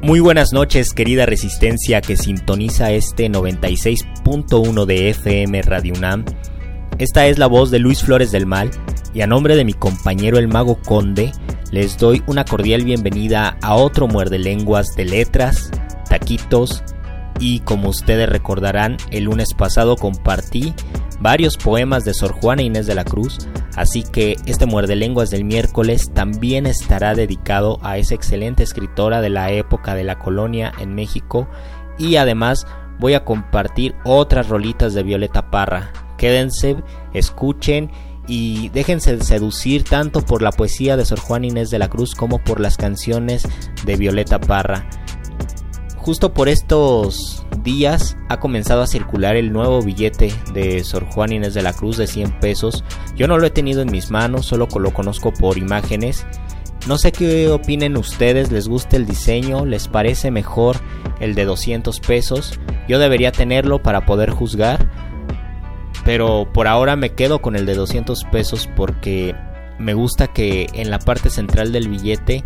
Muy buenas noches, querida resistencia que sintoniza este 96.1 de FM Radio UNAM. Esta es la voz de Luis Flores del Mal y a nombre de mi compañero el mago Conde les doy una cordial bienvenida a otro muerde lenguas de letras, taquitos y como ustedes recordarán el lunes pasado compartí varios poemas de Sor Juana Inés de la Cruz Así que este muerde lenguas del miércoles también estará dedicado a esa excelente escritora de la época de la colonia en México y además voy a compartir otras rolitas de Violeta Parra. Quédense, escuchen y déjense seducir tanto por la poesía de Sor Juan Inés de la Cruz como por las canciones de Violeta Parra. Justo por estos días ha comenzado a circular el nuevo billete de Sor Juan Inés de la Cruz de 100 pesos. Yo no lo he tenido en mis manos, solo lo conozco por imágenes. No sé qué opinen ustedes, les gusta el diseño, les parece mejor el de 200 pesos. Yo debería tenerlo para poder juzgar, pero por ahora me quedo con el de 200 pesos porque me gusta que en la parte central del billete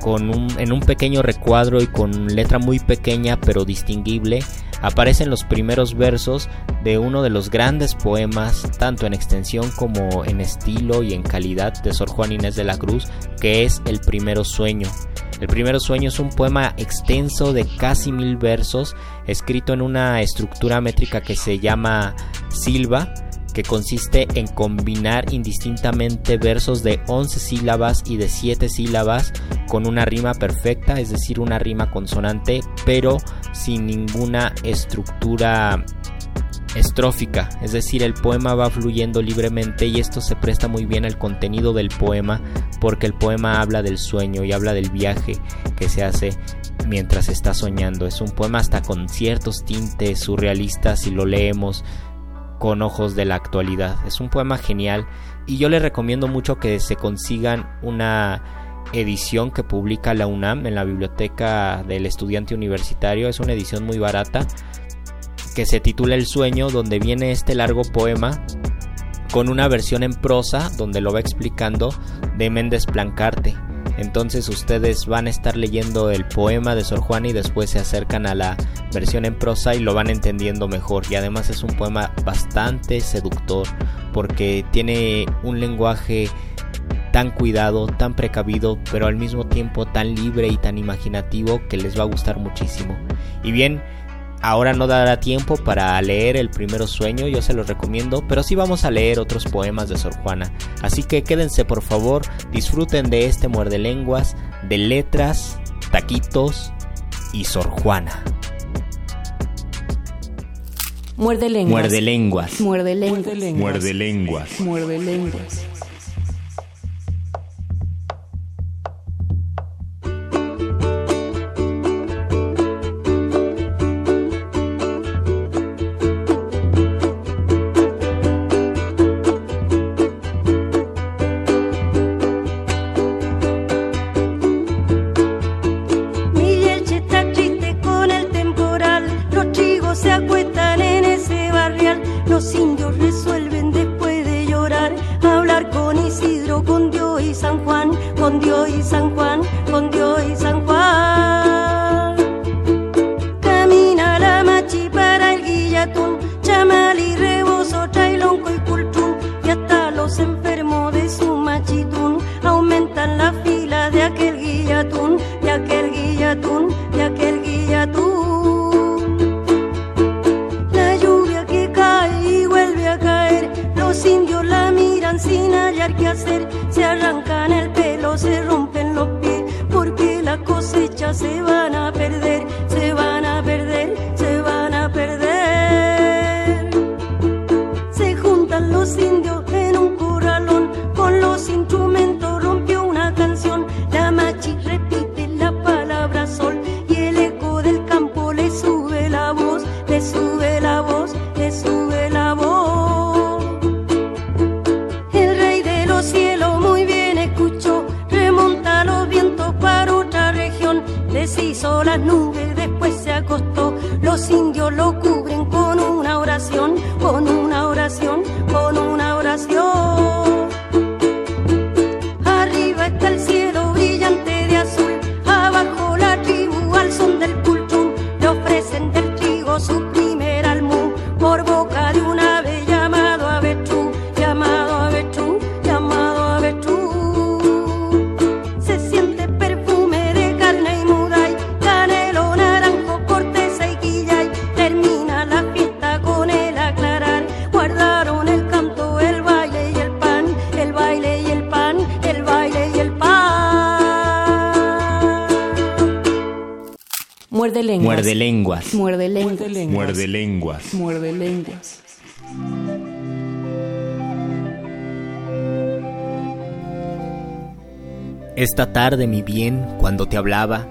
con un, en un pequeño recuadro y con letra muy pequeña pero distinguible, aparecen los primeros versos de uno de los grandes poemas, tanto en extensión como en estilo y en calidad de Sor Juan Inés de la Cruz, que es El Primero Sueño. El Primero Sueño es un poema extenso de casi mil versos, escrito en una estructura métrica que se llama silva, que consiste en combinar indistintamente versos de 11 sílabas y de 7 sílabas con una rima perfecta, es decir, una rima consonante, pero sin ninguna estructura estrófica, es decir, el poema va fluyendo libremente y esto se presta muy bien al contenido del poema porque el poema habla del sueño y habla del viaje que se hace mientras está soñando. Es un poema hasta con ciertos tintes surrealistas si lo leemos con ojos de la actualidad. Es un poema genial y yo les recomiendo mucho que se consigan una edición que publica la UNAM en la biblioteca del estudiante universitario. Es una edición muy barata que se titula El sueño, donde viene este largo poema con una versión en prosa donde lo va explicando de Méndez Plancarte. Entonces ustedes van a estar leyendo el poema de Sor Juana y después se acercan a la versión en prosa y lo van entendiendo mejor. Y además es un poema bastante seductor porque tiene un lenguaje tan cuidado, tan precavido, pero al mismo tiempo tan libre y tan imaginativo que les va a gustar muchísimo. Y bien, Ahora no dará tiempo para leer el primero sueño, yo se los recomiendo, pero sí vamos a leer otros poemas de Sor Juana. Así que quédense por favor, disfruten de este muerde lenguas, de letras, taquitos y Sor Juana. Muerde lenguas. Muerde lenguas. Muerde lenguas. Muerde lenguas. Muerde lenguas. Tarde, mi bien, cuando te hablaba,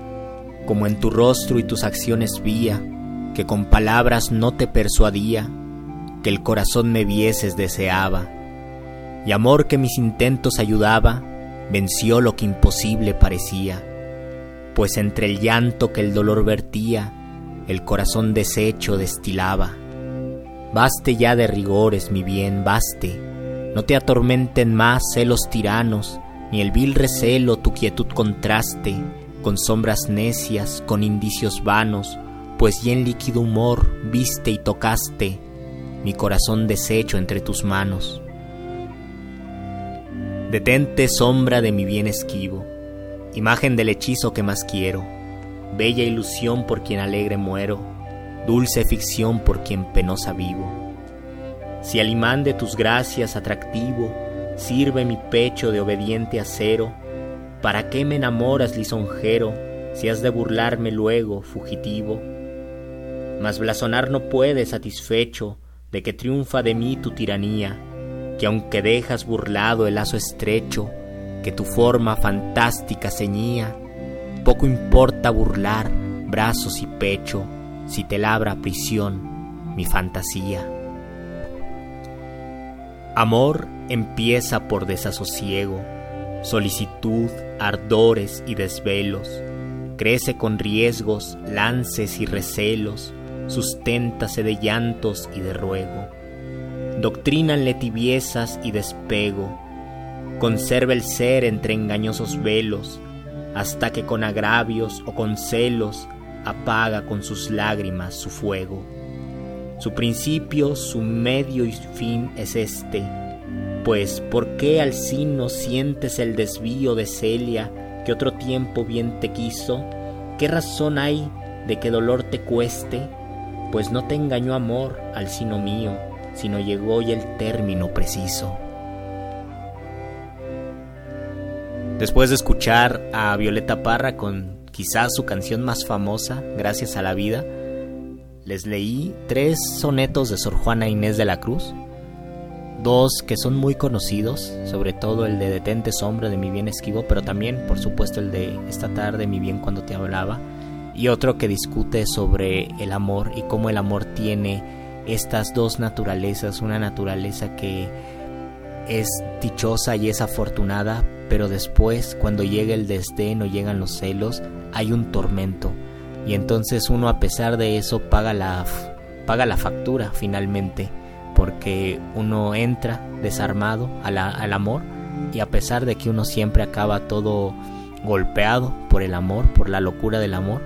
como en tu rostro y tus acciones vía, que con palabras no te persuadía, que el corazón me vieses deseaba, y amor que mis intentos ayudaba, venció lo que imposible parecía, pues entre el llanto que el dolor vertía, el corazón deshecho destilaba. Baste ya de rigores, mi bien, baste, no te atormenten más celos tiranos, ni el vil recelo tu quietud contraste con sombras necias, con indicios vanos, pues ya en líquido humor viste y tocaste mi corazón deshecho entre tus manos. Detente sombra de mi bien esquivo, imagen del hechizo que más quiero, bella ilusión por quien alegre muero, dulce ficción por quien penosa vivo. Si al imán de tus gracias atractivo sirve mi pecho de obediente acero, ¿para qué me enamoras lisonjero si has de burlarme luego, fugitivo? Mas blasonar no puede satisfecho de que triunfa de mí tu tiranía, que aunque dejas burlado el lazo estrecho que tu forma fantástica ceñía, poco importa burlar brazos y pecho si te labra prisión mi fantasía. Amor empieza por desasosiego, solicitud, ardores y desvelos, crece con riesgos, lances y recelos, susténtase de llantos y de ruego, doctrínanle tibiezas y despego, conserva el ser entre engañosos velos, hasta que con agravios o con celos apaga con sus lágrimas su fuego. Su principio, su medio y fin es este, pues ¿por qué al sino sientes el desvío de Celia que otro tiempo bien te quiso? ¿Qué razón hay de que dolor te cueste? Pues no te engañó amor al sino mío, sino llegó ya el término preciso. Después de escuchar a Violeta Parra con quizás su canción más famosa, Gracias a la vida, les leí tres sonetos de Sor Juana Inés de la Cruz, dos que son muy conocidos, sobre todo el de Detente sombra de mi bien esquivo, pero también por supuesto el de Esta tarde mi bien cuando te hablaba, y otro que discute sobre el amor y cómo el amor tiene estas dos naturalezas, una naturaleza que es dichosa y es afortunada, pero después cuando llega el desdén o llegan los celos, hay un tormento. Y entonces uno a pesar de eso paga la, paga la factura finalmente, porque uno entra desarmado al amor y a pesar de que uno siempre acaba todo golpeado por el amor, por la locura del amor,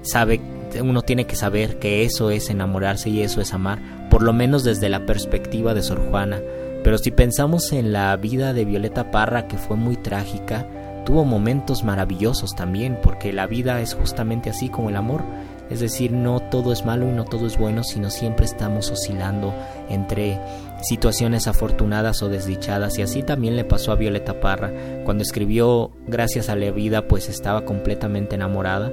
sabe uno tiene que saber que eso es enamorarse y eso es amar, por lo menos desde la perspectiva de Sor Juana. Pero si pensamos en la vida de Violeta Parra, que fue muy trágica, tuvo momentos maravillosos también, porque la vida es justamente así como el amor. Es decir, no todo es malo y no todo es bueno, sino siempre estamos oscilando entre situaciones afortunadas o desdichadas. Y así también le pasó a Violeta Parra. Cuando escribió Gracias a la vida, pues estaba completamente enamorada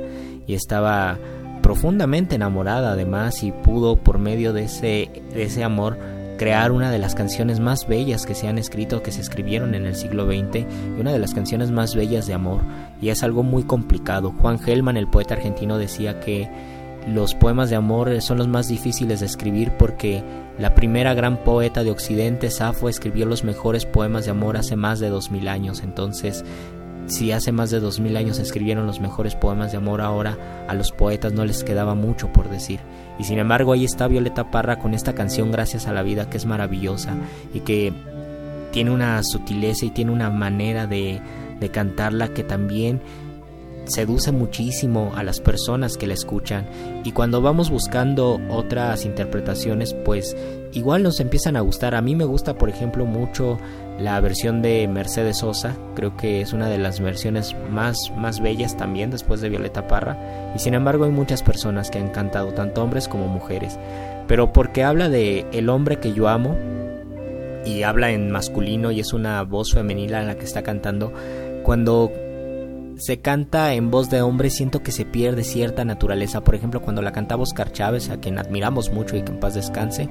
y estaba profundamente enamorada además y pudo por medio de ese, de ese amor crear una de las canciones más bellas que se han escrito, que se escribieron en el siglo XX, y una de las canciones más bellas de amor, y es algo muy complicado. Juan Gelman, el poeta argentino, decía que los poemas de amor son los más difíciles de escribir porque la primera gran poeta de Occidente, Safo, escribió los mejores poemas de amor hace más de dos mil años, entonces si hace más de dos mil años escribieron los mejores poemas de amor, ahora a los poetas no les quedaba mucho por decir. Y sin embargo ahí está Violeta Parra con esta canción Gracias a la vida que es maravillosa y que tiene una sutileza y tiene una manera de, de cantarla que también seduce muchísimo a las personas que la escuchan. Y cuando vamos buscando otras interpretaciones pues igual nos empiezan a gustar. A mí me gusta por ejemplo mucho la versión de Mercedes Sosa. Creo que es una de las versiones más más bellas también después de Violeta Parra. Y sin embargo hay muchas personas que han cantado tanto hombres como mujeres. Pero porque habla de el hombre que yo amo y habla en masculino y es una voz femenina en la que está cantando cuando se canta en voz de hombre, siento que se pierde cierta naturaleza. Por ejemplo, cuando la cantaba Oscar Chávez, a quien admiramos mucho y que en paz descanse,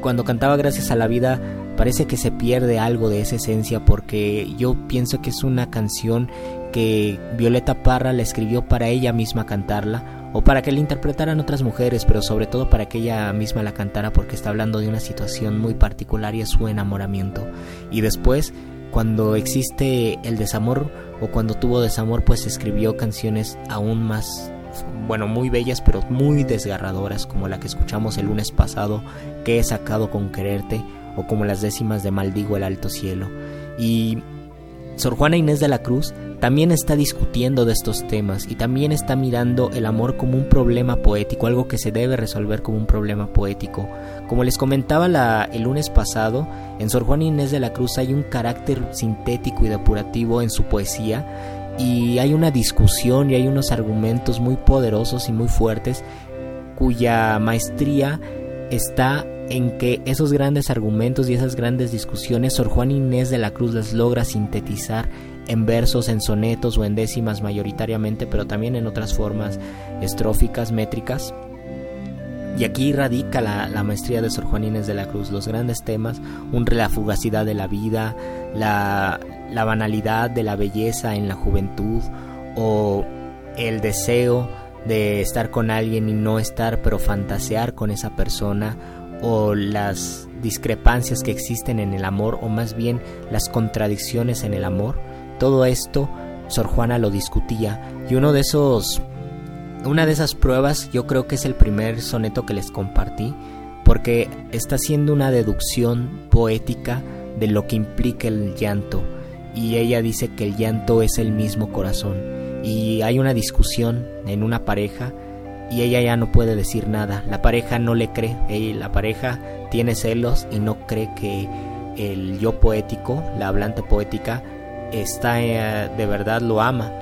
cuando cantaba Gracias a la vida, parece que se pierde algo de esa esencia porque yo pienso que es una canción que Violeta Parra la escribió para ella misma cantarla o para que la interpretaran otras mujeres, pero sobre todo para que ella misma la cantara porque está hablando de una situación muy particular y es su enamoramiento. Y después, cuando existe el desamor, o cuando tuvo desamor pues escribió canciones aún más bueno muy bellas pero muy desgarradoras como la que escuchamos el lunes pasado que he sacado con quererte o como las décimas de Maldigo el alto cielo. Y Sor Juana Inés de la Cruz también está discutiendo de estos temas y también está mirando el amor como un problema poético, algo que se debe resolver como un problema poético. Como les comentaba el lunes pasado, en Sor Juana Inés de la Cruz hay un carácter sintético y depurativo en su poesía y hay una discusión y hay unos argumentos muy poderosos y muy fuertes cuya maestría está en que esos grandes argumentos y esas grandes discusiones Sor Juana Inés de la Cruz las logra sintetizar en versos, en sonetos o en décimas mayoritariamente, pero también en otras formas estróficas, métricas. Y aquí radica la, maestría de Sor Juan Inés de la Cruz, los grandes temas, un, la fugacidad de la vida, la, la banalidad de la belleza en la juventud o el deseo de estar con alguien y no estar, pero fantasear con esa persona o las discrepancias que existen en el amor o más bien las contradicciones en el amor. Todo esto, Sor Juana lo discutía y uno de esos una de esas pruebas yo creo que es el primer soneto que les compartí porque está haciendo una deducción poética de lo que implica el llanto y ella dice que el llanto es el mismo corazón. Y hay una discusión en una pareja y ella ya no puede decir nada. La pareja no le cree. La pareja tiene celos y no cree que el yo poético la hablante poética está eh, de verdad lo ama,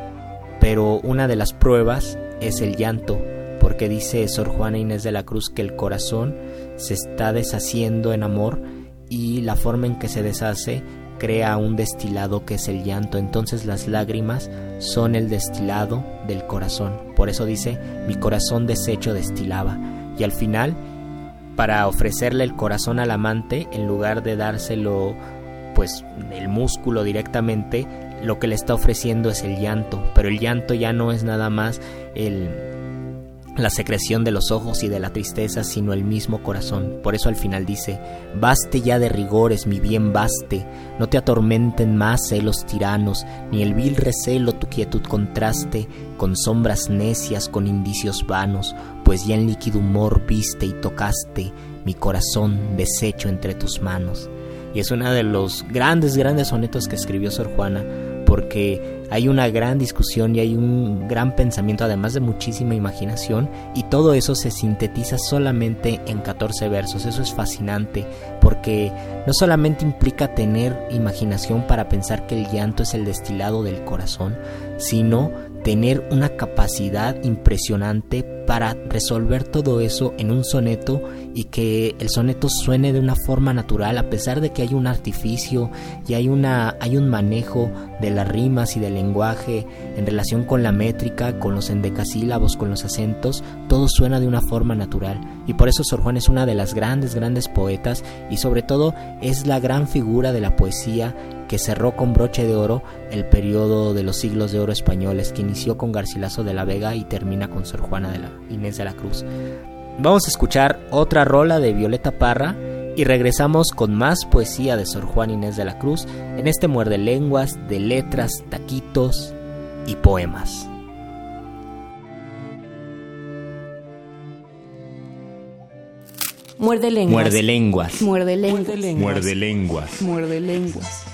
pero una de las pruebas es el llanto, porque dice Sor Juana Inés de la Cruz que el corazón se está deshaciendo en amor y la forma en que se deshace crea un destilado que es el llanto. Entonces las lágrimas son el destilado del corazón. Por eso dice, mi corazón deshecho destilaba. Y al final, para ofrecerle el corazón al amante, en lugar de dárselo pues el músculo directamente, lo que le está ofreciendo es el llanto, pero el llanto ya no es nada más el la secreción de los ojos y de la tristeza, sino el mismo corazón. Por eso al final dice, baste ya de rigores, mi bien baste, no te atormenten más celos tiranos, ni el vil recelo tu quietud contraste, con sombras necias, con indicios vanos, pues ya en líquido humor viste y tocaste mi corazón deshecho entre tus manos. y es uno de los grandes, grandes sonetos que escribió Sor Juana porque hay una gran discusión y hay un gran pensamiento, además de muchísima imaginación, y todo eso se sintetiza solamente en 14 versos. Eso es fascinante, porque no solamente implica tener imaginación para pensar que el llanto es el destilado del corazón, sino tener una capacidad impresionante para resolver todo eso en un soneto y que el soneto suene de una forma natural a pesar de que hay un artificio y hay una hay un manejo de las rimas y del lenguaje en relación con la métrica, con los endecasílabos, con los acentos, todo suena de una forma natural. Y por eso Sor Juan es una de las grandes grandes poetas y sobre todo es la gran figura de la poesía que cerró con broche de oro el periodo de los siglos de oro españoles, que inició con Garcilaso de la Vega y termina con Sor Juana de la Inés de la Cruz. Vamos a escuchar otra rola de Violeta Parra y regresamos con más poesía de Sor Juana Inés de la Cruz en este muerde lenguas de letras, taquitos y poemas. Muerde lenguas. Muerde lenguas. Muerde lenguas. Muerde lenguas. Muerde lenguas.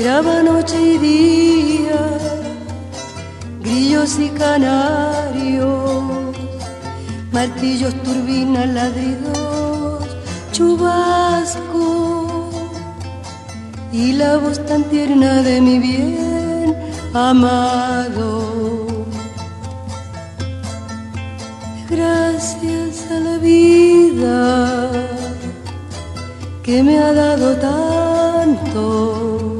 graba noche y día, grillos y canarios, martillos, turbinas, ladridos, chubasco y la voz tan tierna de mi bien amado. Gracias a la vida que me ha dado tanto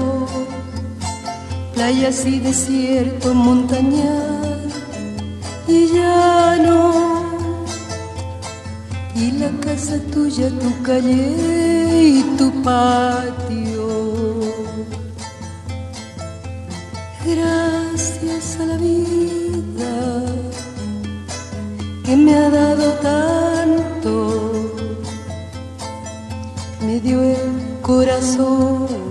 playas y desierto, montañas y llano. Y la casa tuya, tu calle y tu patio. Gracias a la vida que me ha dado tanto, me dio el corazón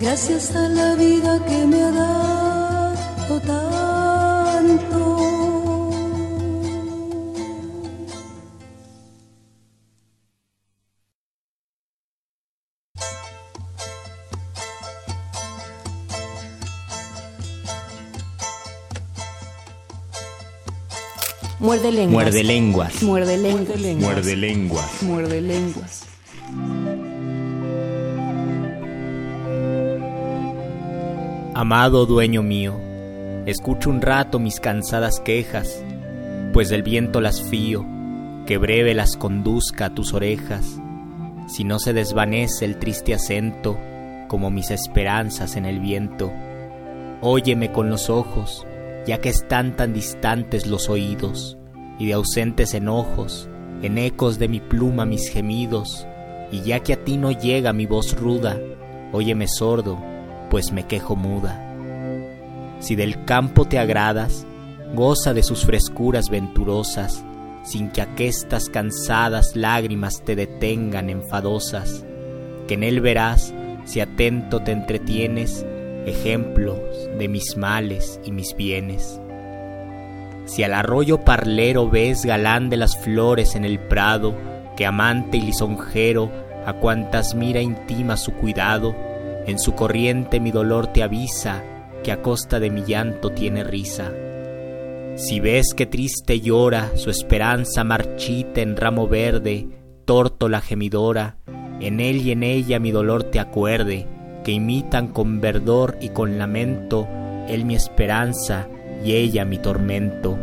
gracias a la vida que me ha dado tanto. Muerde lenguas. Muerde lenguas. Muerde lenguas. Muerde lenguas. Muerde lenguas. Amado dueño mío, escucho un rato mis cansadas quejas, pues del viento las fío, que breve las conduzca a tus orejas, si no se desvanece el triste acento, como mis esperanzas en el viento. Óyeme con los ojos, ya que están tan distantes los oídos, y de ausentes enojos, en ecos de mi pluma mis gemidos, y ya que a ti no llega mi voz ruda, óyeme sordo, pues me quejo muda. Si del campo te agradas, goza de sus frescuras venturosas, sin que aquestas cansadas lágrimas te detengan enfadosas, que en él verás, si atento te entretienes, ejemplos de mis males y mis bienes. Si al arroyo parlero ves galán de las flores en el prado, que amante y lisonjero a cuantas mira intima su cuidado, en su corriente mi dolor te avisa que a costa de mi llanto tiene risa. Si ves que triste llora su esperanza marchita en ramo verde, tórtola gemidora, en él y en ella mi dolor te acuerde, que imitan con verdor y con lamento, él mi esperanza y ella mi tormento.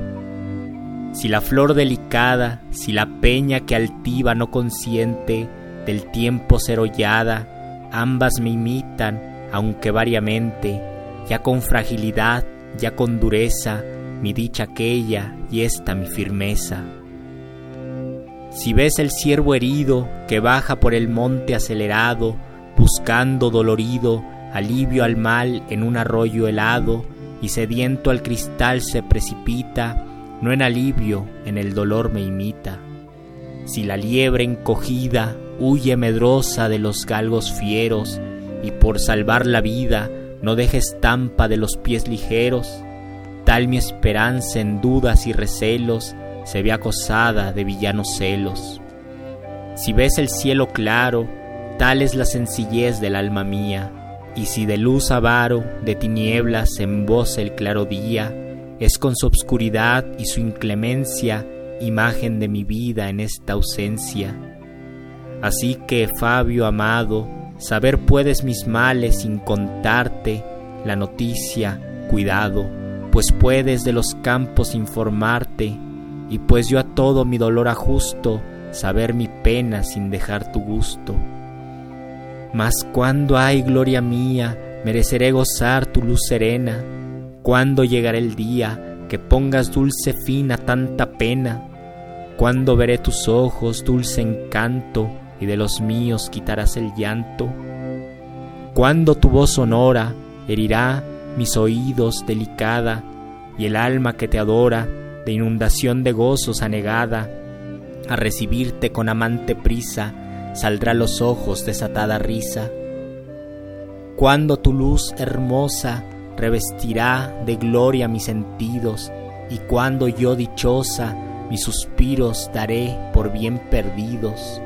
Si la flor delicada, si la peña que altiva no consiente, del tiempo ser hollada, ambas me imitan, aunque variamente, ya con fragilidad, ya con dureza, mi dicha aquella y esta mi firmeza. Si ves el ciervo herido que baja por el monte acelerado, buscando dolorido alivio al mal en un arroyo helado, y sediento al cristal se precipita, no en alivio, en el dolor me imita. Si la liebre encogida huye medrosa de los galgos fieros, y por salvar la vida no deja estampa de los pies ligeros, tal mi esperanza en dudas y recelos se ve acosada de villanos celos. Si ves el cielo claro, tal es la sencillez del alma mía, y si de luz avaro, de tinieblas emboza el claro día, es con su obscuridad y su inclemencia imagen de mi vida en esta ausencia. Así que, Fabio amado, saber puedes mis males sin contarte la noticia, cuidado, pues puedes de los campos informarte, y pues yo a todo mi dolor ajusto, saber mi pena sin dejar tu gusto. Mas cuando hay gloria mía, mereceré gozar tu luz serena, cuando llegará el día que pongas dulce fin a tanta pena, cuando veré tus ojos dulce encanto y de los míos quitarás el llanto, cuando tu voz sonora herirá mis oídos delicada y el alma que te adora de inundación de gozos anegada, a recibirte con amante prisa, saldrá los ojos desatada risa. Cuando tu luz hermosa revestirá de gloria mis sentidos, y cuando yo dichosa mis suspiros daré por bien perdidos,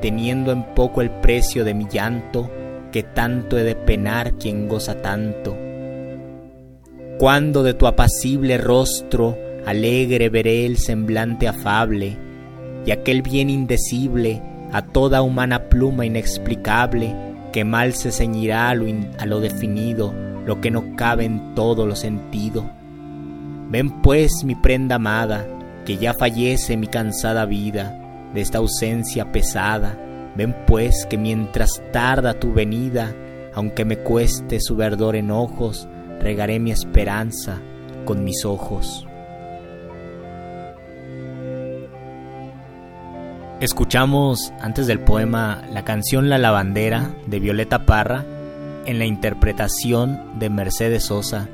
teniendo en poco el precio de mi llanto, que tanto he de penar quien goza tanto. Cuando de tu apacible rostro alegre veré el semblante afable, y aquel bien indecible a toda humana pluma inexplicable, que mal se ceñirá a lo, a lo definido, lo que no cabe en todo lo sentido. Ven pues mi prenda amada, que ya fallece mi cansada vida de esta ausencia pesada. Ven pues que mientras tarda tu venida, aunque me cueste su verdor en ojos, regaré mi esperanza con mis ojos. Escuchamos antes del poema la canción La Lavandera de Violeta Parra en la interpretación de Mercedes Sosa,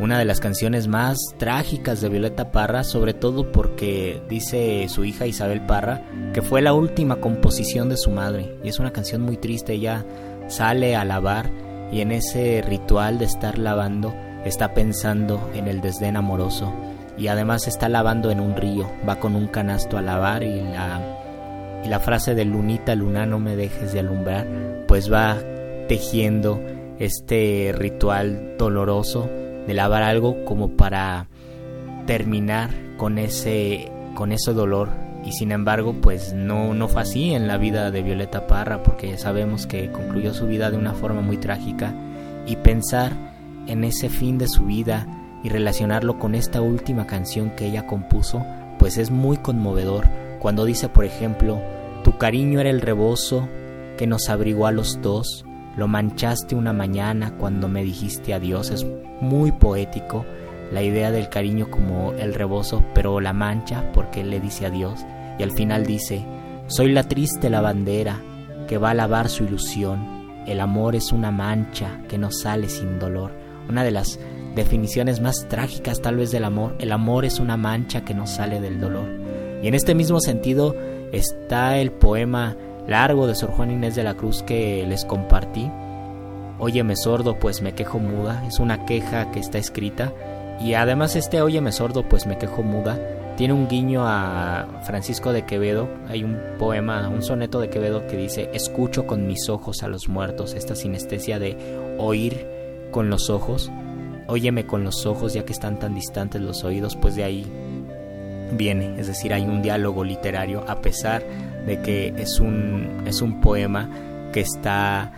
una de las canciones más trágicas de Violeta Parra, sobre todo porque dice su hija Isabel Parra que fue la última composición de su madre. Y es una canción muy triste, ella sale a lavar y en ese ritual de estar lavando está pensando en el desdén amoroso. Y además está lavando en un río, va con un canasto a lavar y la frase de Lunita, Luna, no me dejes de alumbrar, pues va tejiendo este ritual doloroso de lavar algo como para terminar con ese, con ese dolor. Y sin embargo, pues no, no fue así en la vida de Violeta Parra, porque sabemos que concluyó su vida de una forma muy trágica. Y pensar en ese fin de su vida y relacionarlo con esta última canción que ella compuso, pues es muy conmovedor cuando dice, por ejemplo, tu cariño era el rebozo que nos abrigó a los dos, lo manchaste una mañana cuando me dijiste adiós, es muy poético la idea del cariño como el rebozo, pero la mancha porque él le dice adiós. Y al final dice, soy la triste lavandera que va a lavar su ilusión, el amor es una mancha que no sale sin dolor, una de las definiciones más trágicas tal vez del amor, el amor es una mancha que no sale del dolor. Y en este mismo sentido está el poema largo de Sor Juan Inés de la Cruz que les compartí. Óyeme sordo, pues me quejo muda. Es una queja que está escrita. Y además este Óyeme sordo, pues me quejo muda. Tiene un guiño a Francisco de Quevedo. Hay un poema, un soneto de Quevedo que dice, escucho con mis ojos a los muertos. Esta sinestesia de oír con los ojos. Óyeme con los ojos ya que están tan distantes los oídos, pues de ahí viene, es decir, hay un diálogo literario a pesar de que es un, es un poema que está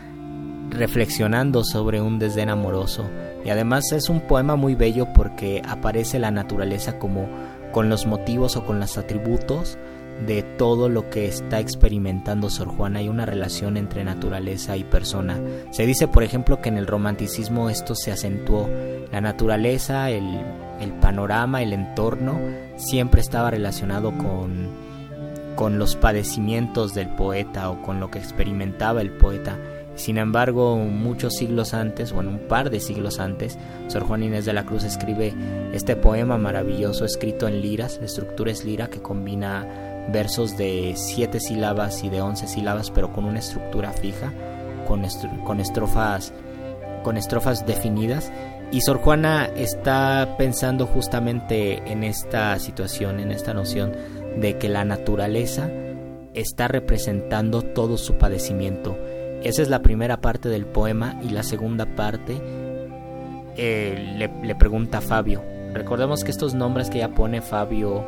reflexionando sobre un desdén amoroso y además es un poema muy bello porque aparece la naturaleza como con los motivos o con los atributos de todo lo que está experimentando Sor Juana. Hay una relación entre naturaleza y persona. Se dice, por ejemplo, que en el romanticismo esto se acentuó. La naturaleza, el, el panorama, el entorno, siempre estaba relacionado con, con los padecimientos del poeta o con lo que experimentaba el poeta. Sin embargo, muchos siglos antes, bueno, un par de siglos antes, Sor Juan Inés de la Cruz escribe este poema maravilloso escrito en liras, la estructura es lira que combina versos de siete sílabas y de once sílabas, pero con una estructura fija, con, con estrofas con estrofas definidas y Sor Juana está pensando justamente en esta situación, en esta noción de que la naturaleza está representando todo su padecimiento. Esa es la primera parte del poema y la segunda parte eh, le, pregunta a Fabio. Recordemos que estos nombres que ella pone, Fabio,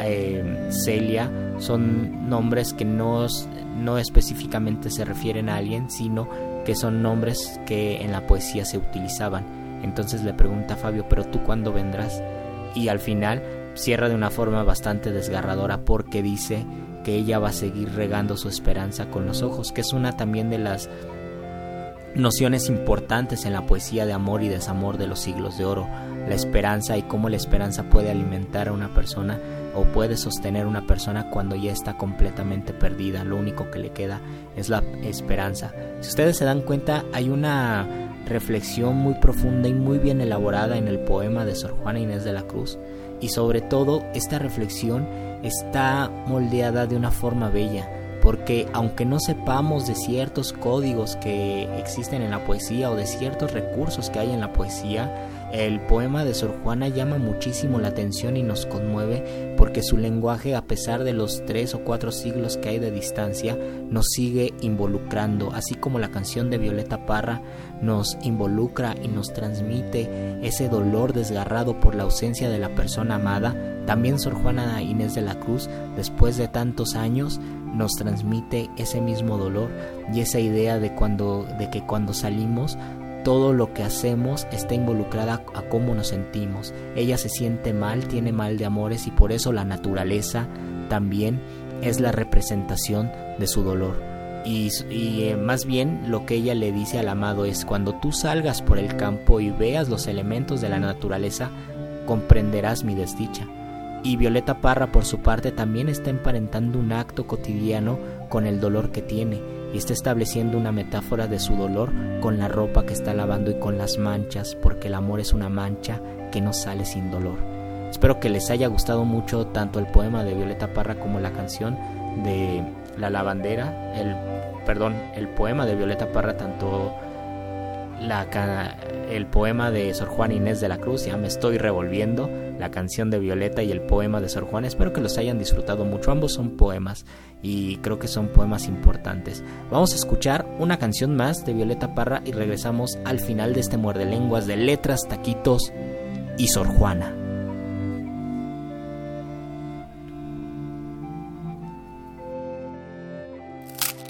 eh, Celia, son nombres que no, no específicamente se refieren a alguien, sino que son nombres que en la poesía se utilizaban. Entonces le pregunta a Fabio, pero tú cuándo vendrás? Y al final cierra de una forma bastante desgarradora porque dice que ella va a seguir regando su esperanza con los ojos, que es una también de las nociones importantes en la poesía de amor y desamor de los siglos de oro, la esperanza y cómo la esperanza puede alimentar a una persona o puede sostener a una persona cuando ya está completamente perdida, lo único que le queda es la esperanza. Si ustedes se dan cuenta, hay una reflexión muy profunda y muy bien elaborada en el poema de Sor Juana Inés de la Cruz y sobre todo esta reflexión está moldeada de una forma bella porque aunque no sepamos de ciertos códigos que existen en la poesía o de ciertos recursos que hay en la poesía, el poema de Sor Juana llama muchísimo la atención y nos conmueve porque su lenguaje, a pesar de los tres o cuatro siglos que hay de distancia, nos sigue involucrando, así como la canción de Violeta Parra nos involucra y nos transmite ese dolor desgarrado por la ausencia de la persona amada. También Sor Juana Inés de la Cruz, después de tantos años, nos transmite ese mismo dolor y esa idea de cuando de que cuando salimos todo lo que hacemos está involucrada a cómo nos sentimos. Ella se siente mal, tiene mal de amores y por eso la naturaleza también es la representación de su dolor. Y, eh, más bien lo que ella le dice al amado es, cuando tú salgas por el campo y veas los elementos de la naturaleza, comprenderás mi desdicha. Y Violeta Parra, por su parte, también está emparentando un acto cotidiano con el dolor que tiene y está estableciendo una metáfora de su dolor con la ropa que está lavando y con las manchas, porque el amor es una mancha que no sale sin dolor. Espero que les haya gustado mucho tanto el poema de Violeta Parra como la canción de La lavandera, el perdón, el poema de Violeta Parra, tanto la, el poema de Sor Juan Inés de la Cruz, ya me estoy revolviendo, la canción de Violeta y el poema de Sor Juan. Espero que los hayan disfrutado mucho. Ambos son poemas y creo que son poemas importantes. Vamos a escuchar una canción más de Violeta Parra y regresamos al final de este muerde lenguas de letras, taquitos y Sor Juana.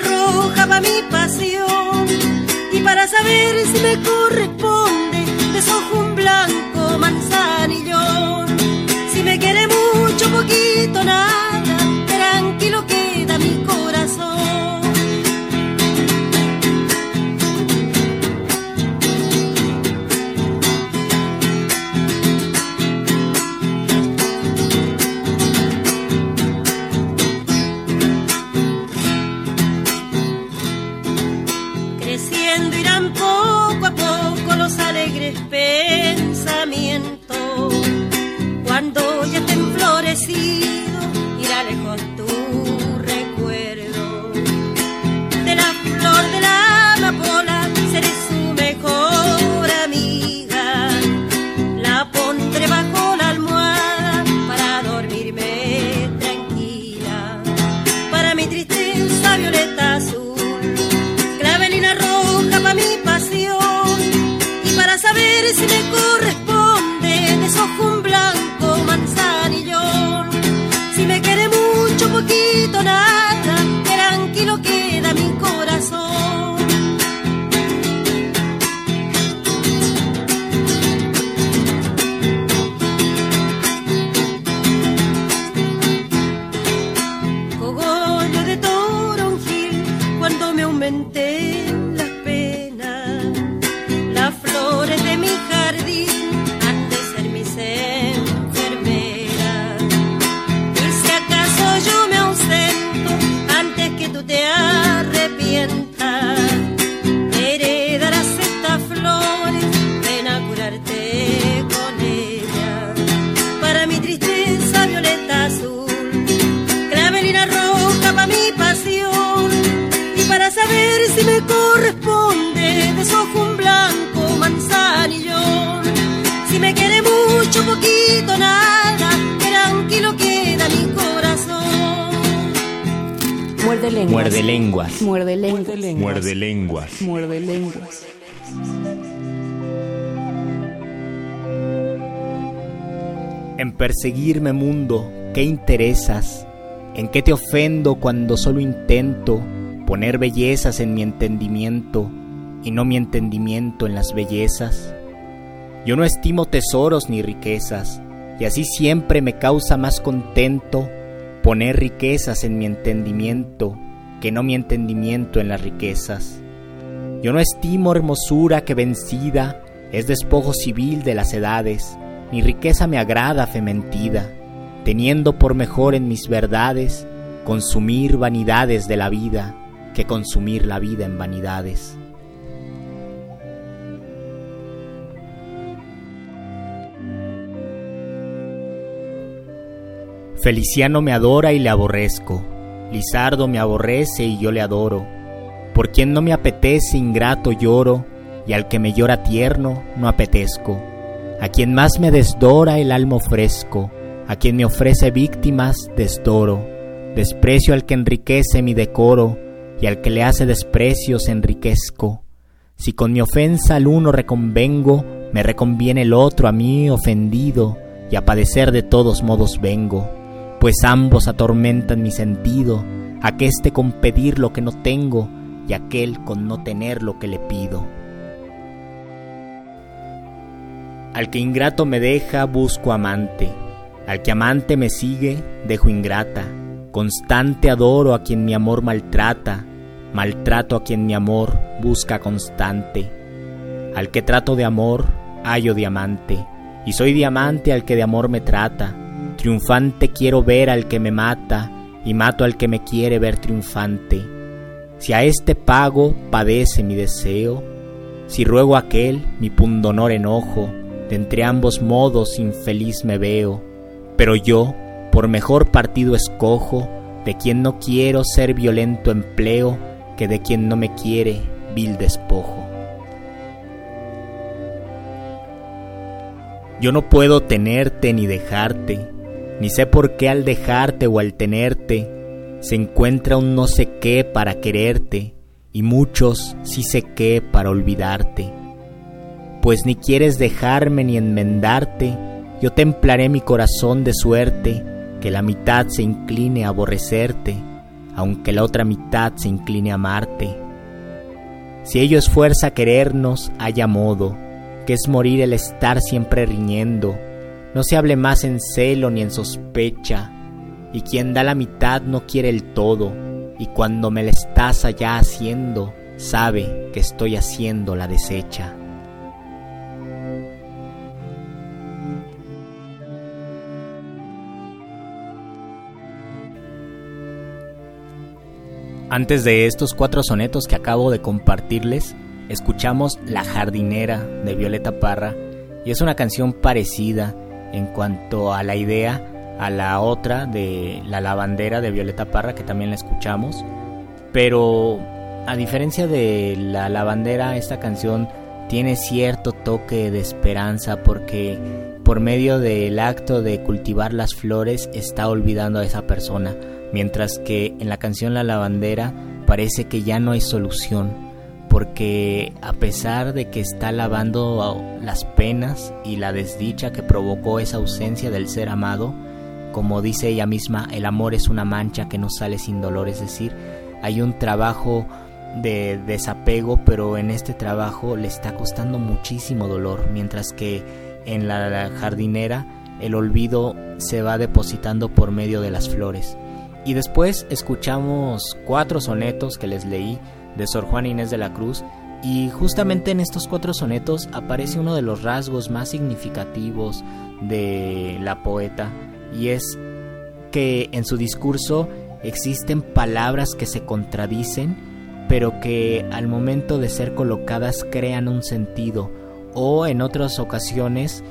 Roja para mi pasión. Y para saber si me corresponde lenguas. Muerde lenguas. Muerde lenguas. Muerde lenguas. En perseguirme mundo, ¿qué interesas? ¿En qué te ofendo cuando solo intento poner bellezas en mi entendimiento y no mi entendimiento en las bellezas? Yo no estimo tesoros ni riquezas, y así siempre me causa más contento poner riquezas en mi entendimiento que no mi entendimiento en las riquezas. Yo no estimo hermosura que vencida es despojo civil de las edades, ni riqueza me agrada fementida, teniendo por mejor en mis verdades consumir vanidades de la vida que consumir la vida en vanidades. Feliciano me adora y le aborrezco, Lizardo me aborrece y yo le adoro. Por quien no me apetece, ingrato lloro, y al que me llora tierno, no apetezco. A quien más me desdora, el alma ofrezco. A quien me ofrece víctimas, desdoro. Desprecio al que enriquece mi decoro, y al que le hace desprecios enriquezco. Si con mi ofensa al uno reconvengo, me reconviene el otro a mí ofendido, y a padecer de todos modos vengo, pues ambos atormentan mi sentido, aqueste con pedir lo que no tengo, y aquel con no tener lo que le pido. Al que ingrato me deja, busco amante, al que amante me sigue, dejo ingrata, constante adoro a quien mi amor maltrata, maltrato a quien mi amor busca constante. Al que trato de amor, hallo diamante, y soy diamante al que de amor me trata. Triunfante quiero ver al que me mata, y mato al que me quiere ver triunfante. Si a este pago padece mi deseo, si ruego aquel mi pundonor enojo, de entre ambos modos infeliz me veo. Pero yo, por mejor partido escojo, de quien no quiero ser violento empleo, que de quien no me quiere vil despojo. Yo no puedo tenerte ni dejarte, ni sé por qué al dejarte o al tenerte se encuentra un no sé qué para quererte y muchos sí sé qué para olvidarte. Pues ni quieres dejarme ni enmendarte, yo templaré mi corazón de suerte que la mitad se incline a aborrecerte, aunque la otra mitad se incline a amarte. Si ello es fuerza querernos, haya modo, que es morir el estar siempre riñendo, no se hable más en celo ni en sospecha, y quien da la mitad no quiere el todo, y cuando me la estás allá haciendo, sabe que estoy haciendo la desecha. Antes de estos cuatro sonetos que acabo de compartirles, escuchamos La jardinera de Violeta Parra y es una canción parecida en cuanto a la idea a la otra de La lavandera de Violeta Parra que también la escuchamos, pero a diferencia de La lavandera esta canción tiene cierto toque de esperanza porque por medio del acto de cultivar las flores está olvidando a esa persona mientras que en la canción La lavandera parece que ya no hay solución, porque a pesar de que está lavando las penas y la desdicha que provocó esa ausencia del ser amado, como dice ella misma, el amor es una mancha que no sale sin dolor, es decir, hay un trabajo de desapego, pero en este trabajo le está costando muchísimo dolor, mientras que en la jardinera el olvido se va depositando por medio de las flores. Y después escuchamos cuatro sonetos que les leí de Sor Juana Inés de la Cruz y justamente en estos cuatro sonetos aparece uno de los rasgos más significativos de la poeta y es que en su discurso existen palabras que se contradicen pero que al momento de ser colocadas crean un sentido o en otras ocasiones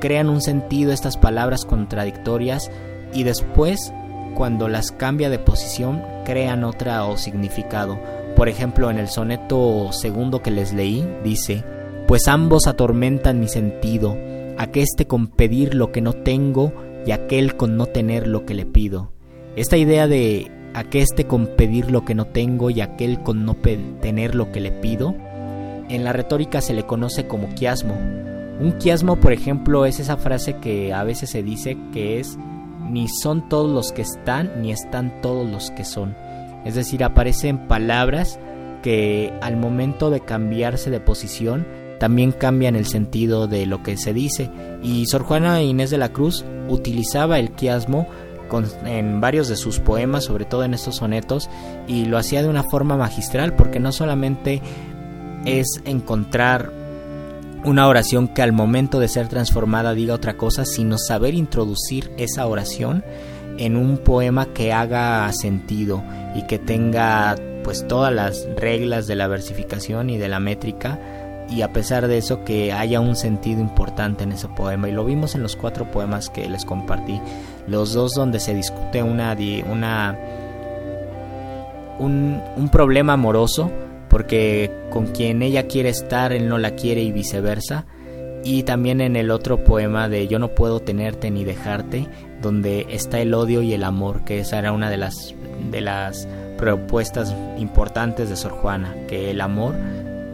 crean un sentido estas palabras contradictorias y después cuando las cambia de posición crean otra o significado. Por ejemplo, en el soneto segundo que les leí, dice, pues ambos atormentan mi sentido, aqueste con pedir lo que no tengo y aquel con no tener lo que le pido. Esta idea de aqueste con pedir lo que no tengo y aquel con no tener lo que le pido, en la retórica se le conoce como quiasmo. Un quiasmo, por ejemplo, es esa frase que a veces se dice que es ni son todos los que están, ni están todos los que son. Es decir, aparecen palabras que al momento de cambiarse de posición también cambian el sentido de lo que se dice. Y Sor Juana Inés de la Cruz utilizaba el quiasmo en varios de sus poemas, sobre todo en estos sonetos, y lo hacía de una forma magistral, porque no solamente es encontrar una oración que al momento de ser transformada diga otra cosa, sino saber introducir esa oración en un poema que haga sentido y que tenga pues todas las reglas de la versificación y de la métrica y a pesar de eso que haya un sentido importante en ese poema. Y lo vimos en los cuatro poemas que les compartí. Los dos donde se discute una una un, un problema amoroso porque con quien ella quiere estar él no la quiere y viceversa. Y también en el otro poema de Yo no puedo tenerte ni dejarte, donde está el odio y el amor, que esa era una de las, de las propuestas importantes de Sor Juana, que el amor,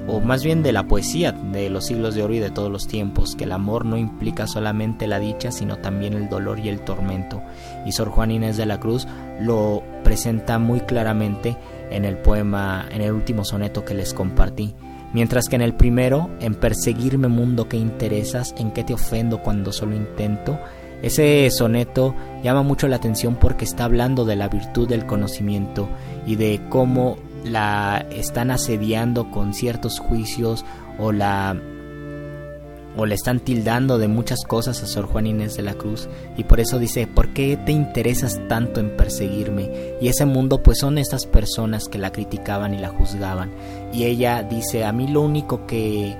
o más bien de la poesía de los siglos de oro y de todos los tiempos, que el amor no implica solamente la dicha, sino también el dolor y el tormento. Y Sor Juana Inés de la Cruz lo presenta muy claramente en el poema, en el último soneto que les compartí. Mientras que en el primero, en perseguirme mundo que interesas, en qué te ofendo cuando solo intento, ese soneto llama mucho la atención porque está hablando de la virtud del conocimiento y de cómo la están asediando con ciertos juicios o la o le están tildando de muchas cosas a Sor Juan Inés de la Cruz y por eso dice, ¿por qué te interesas tanto en perseguirme? Y ese mundo pues son estas personas que la criticaban y la juzgaban y ella dice, a mí lo único que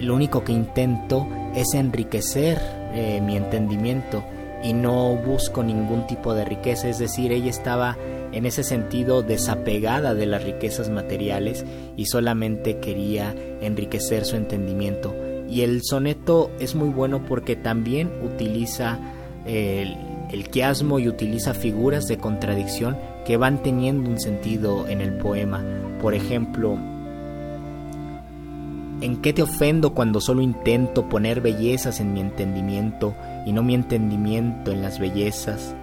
lo único que intento es enriquecer eh, mi entendimiento y no busco ningún tipo de riqueza, es decir, ella estaba en ese sentido desapegada de las riquezas materiales y solamente quería enriquecer su entendimiento y el soneto es muy bueno porque también utiliza el, el quiasmo y utiliza figuras de contradicción que van teniendo un sentido en el poema. Por ejemplo, ¿en qué te ofendo cuando solo intento poner bellezas en mi entendimiento y no mi entendimiento en las bellezas?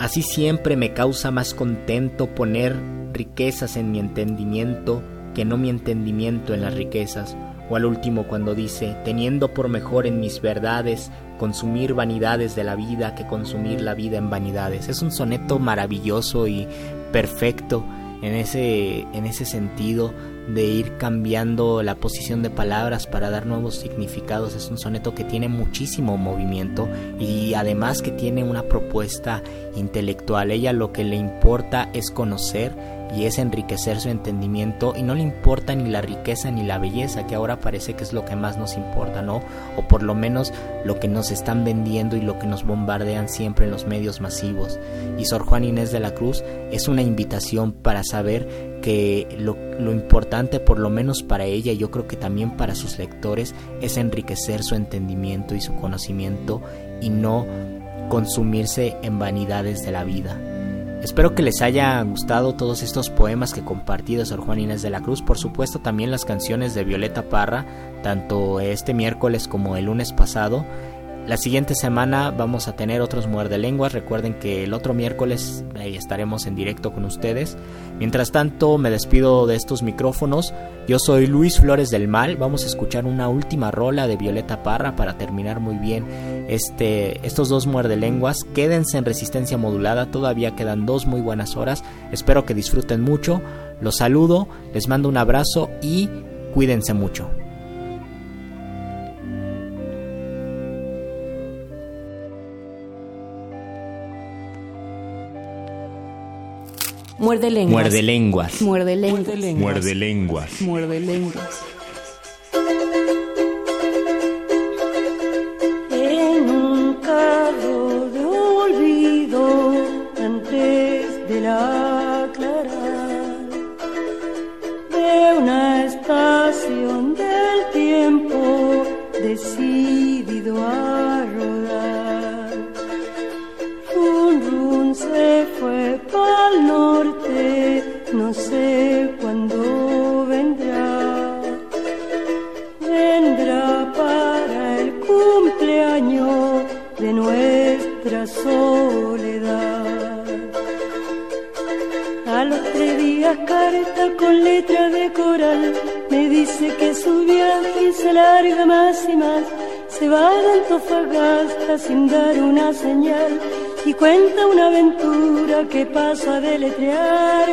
Así siempre me causa más contento poner riquezas en mi entendimiento que no mi entendimiento en las riquezas o al último cuando dice, teniendo por mejor en mis verdades consumir vanidades de la vida que consumir la vida en vanidades. Es un soneto maravilloso y perfecto en ese, en ese sentido de ir cambiando la posición de palabras para dar nuevos significados. Es un soneto que tiene muchísimo movimiento y además que tiene una propuesta intelectual. Ella lo que le importa es conocer y es enriquecer su entendimiento y no le importa ni la riqueza ni la belleza que ahora parece que es lo que más nos importa, ¿no? O por lo menos lo que nos están vendiendo y lo que nos bombardean siempre en los medios masivos. Y Sor Juan Inés de la Cruz es una invitación para saber que lo, lo importante, por lo menos para ella yo creo que también para sus lectores, es enriquecer su entendimiento y su conocimiento y no consumirse en vanidades de la vida. Espero que les haya gustado todos estos poemas que compartí de Sor Juan Inés de la Cruz, por supuesto también las canciones de Violeta Parra, tanto este miércoles como el lunes pasado. La siguiente semana vamos a tener otros muerde lenguas. Recuerden que el otro miércoles estaremos en directo con ustedes. Mientras tanto, me despido de estos micrófonos. Yo soy Luis Flores del Mal. Vamos a escuchar una última rola de Violeta Parra para terminar muy bien este, estos dos muerde lenguas. Quédense en resistencia modulada. Todavía quedan dos muy buenas horas. Espero que disfruten mucho. Los saludo, les mando un abrazo y cuídense mucho. Muerde lenguas. Muerde lenguas. Muerde lenguas. Muerde lenguas. Muerde lenguas. En un carro de olvido antes de la aclarar de una estación del tiempo decidido a rodar. Run run se fue pa'l norte, nuestra soledad. A los tres días carta con letra de coral me dice que su viaje se larga más y más. Se va de Antofagasta sin dar una señal y cuenta una aventura que paso a deletrear.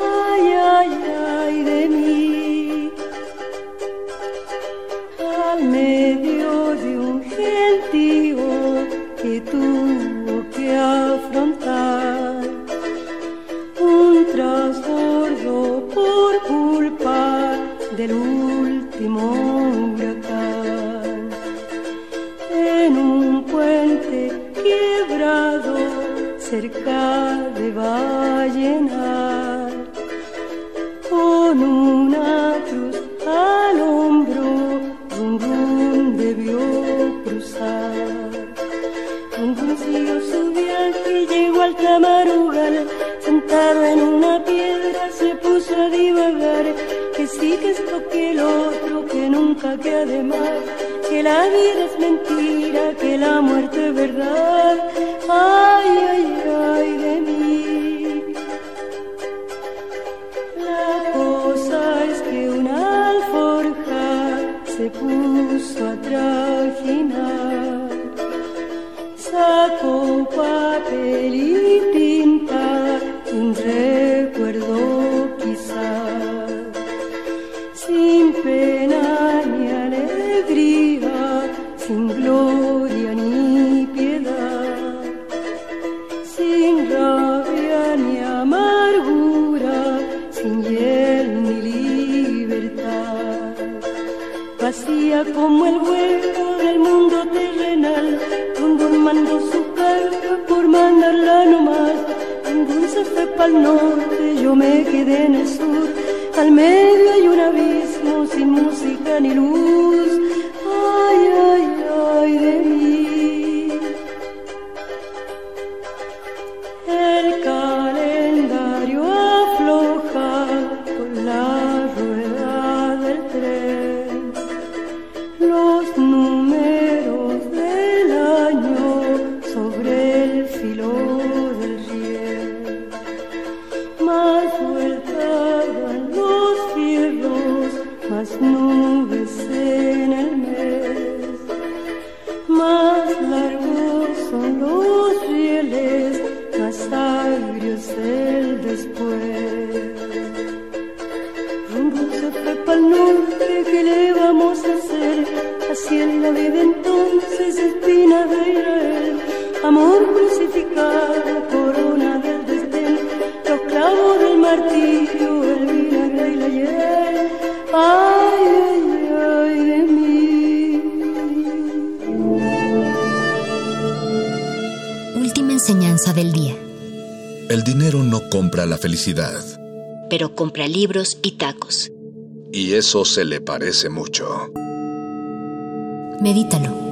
Ay, ay, ay de mí. Al medio cerca de Vallenar, con una cruz al hombro, un rum debió cruzar. Un consiguió su viaje, llegó al camarugal, sentado en una piedra se puso a divagar, que sí que es lo que el otro, que nunca que además que la vida es mentira, que la muerte es verdad. Ay, ay, ay. mandarla nomás. Angún se fue pa'l norte, yo me quedé en el sur. Al medio hay un abismo sin música ni luz Pero compra libros y tacos. Y eso se le parece mucho. Medítalo.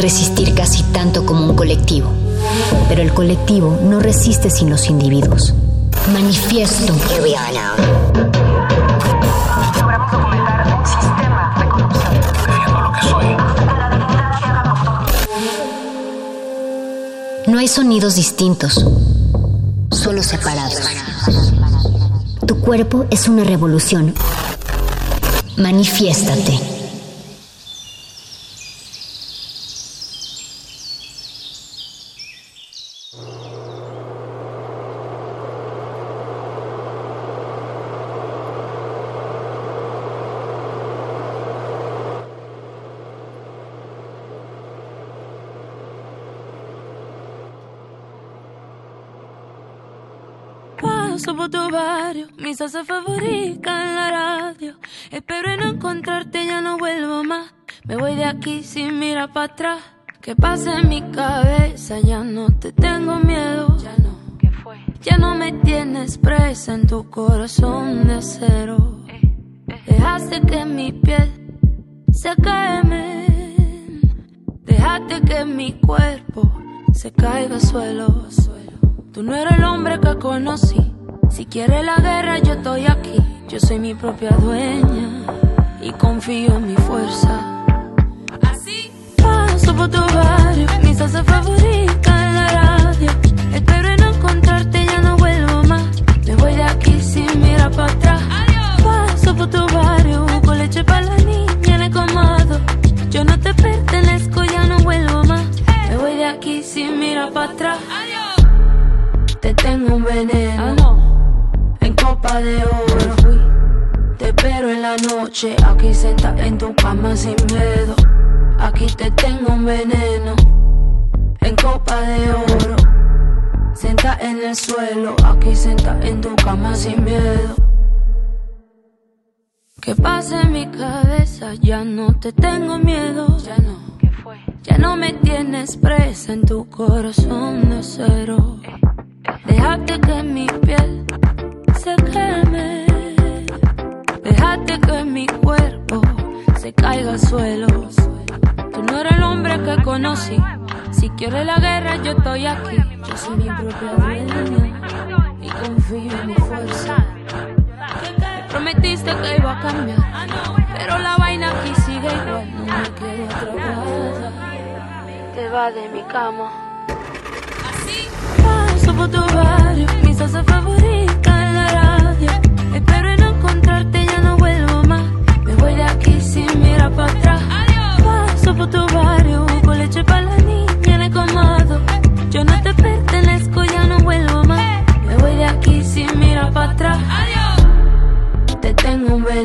resistir casi tanto como un colectivo. Pero el colectivo no resiste sin los individuos. Manifiesto. Here we are now. Logramos documentar un sistema de corrupción. Defiendo lo que soy. No hay sonidos distintos, solo separados. Tu cuerpo es una revolución. Manifiéstate.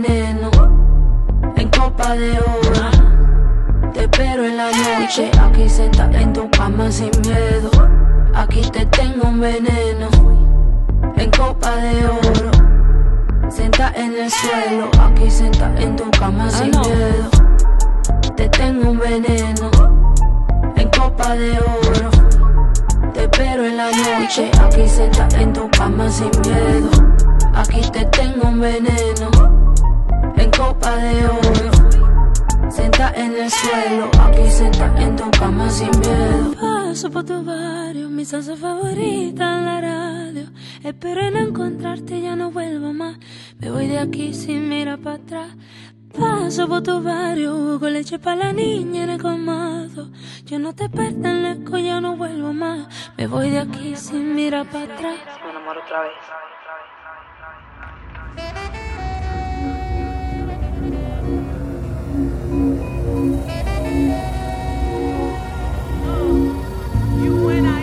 Veneno en copa de oro. Te espero en la noche, aquí sentada en tu cama sin miedo. Aquí te tengo un veneno en copa de oro. Senta en el suelo, aquí senta en tu cama sin miedo. Te tengo un veneno en copa de oro. Te espero en la noche, aquí senta en tu cama sin miedo. Aquí te tengo un veneno en copa de oro. Senta en el suelo, aquí senta en tu cama sin miedo. Paso por tu barrio, mi salsa favorita en la radio. Espero no encontrarte, ya no vuelvo más. Me voy de aquí sin mirar para atrás. Paso por tu barrio, con leche para la niña en el comado. Yo no te pertenezco, ya no vuelvo más. Me voy de aquí sin mirar para atrás. Me enamoro otra vez. when I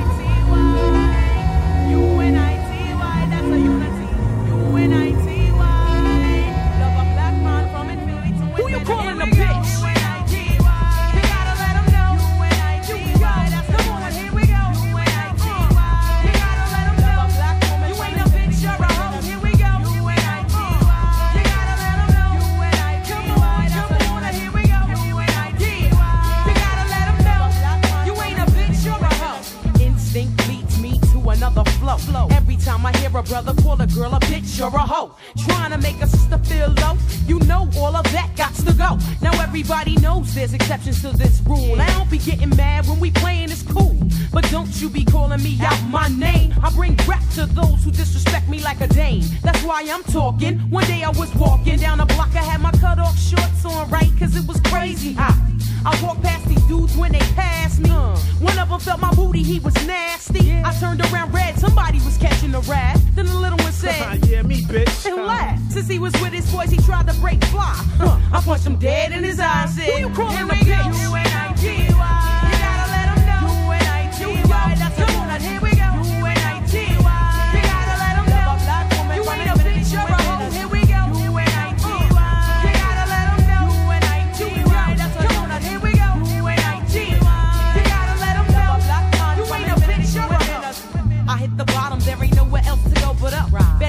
Every Every time I hear a brother call a girl a bitch or a hoe, trying to make a sister feel low, you know all of that got to go. Now everybody knows there's exceptions to this rule. I don't be getting mad when we playing it's cool, but don't you be calling me out my name. I bring rap to those who disrespect me like a dame. That's why I'm talking. One day I was walking down a block, I had my cut off shorts on right, cause it was crazy hot. I walked past these dudes when they passed me. Uh. One of them felt my booty, he was nasty. I turned around red, somebody was catching a rat. Then the little one said, Yeah, me, bitch. and laughed. Since he was with his boys, he tried to break fly. Huh. I punched him dead in his eyes. Said, Who you calling the bitch? U-N-I-T-Y. You gotta let him know. U-N-I-T-Y. That's a. Here we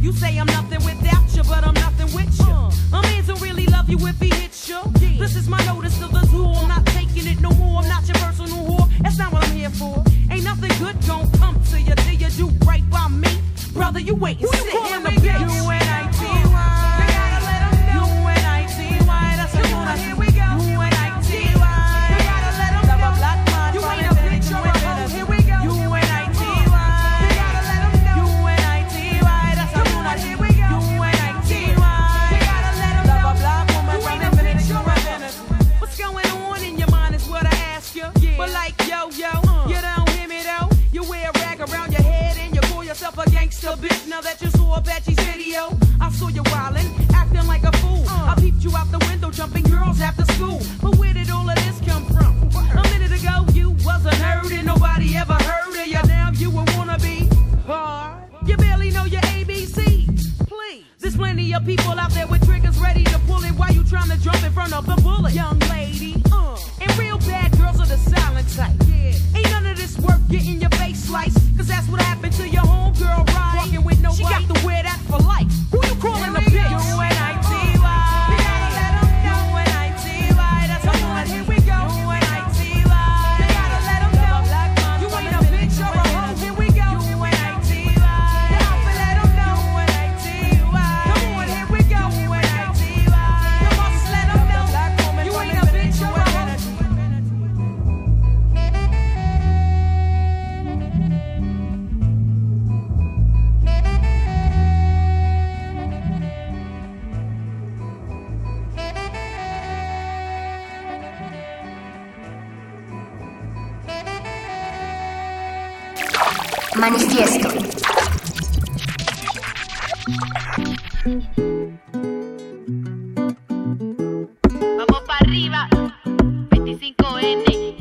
You say I'm nothing without you, but I'm nothing with you. A man don't really love you if he hits you. This is my notice to the tour. I'm not taking it no more. I'm not your personal whore. That's not what I'm here for. Ain't nothing good gon' come to you till you do right by me. Brother, you wait and sit in the bitch. You a bitch. Now that you saw Apache's video, I saw you wildin', acting like a fool. I peeped you out the window, jumping girls after school. But where did all of this come from? A minute ago you wasn't heard and nobody ever heard of you. Now you a wannabe hard. You barely know your ABCs. Please. There's plenty of people out there with triggers ready to pull it while you trying to jump in front of the bullet. Young lady, uh, real bad girls are the silent type. Yeah. Ain't none of this work getting your face sliced, cause that's what happened to your homegirl, right? Walking with nobody. She got to wear that for life. Who you calling a bitch? Manifiesto. Vamos para arriba, 25N.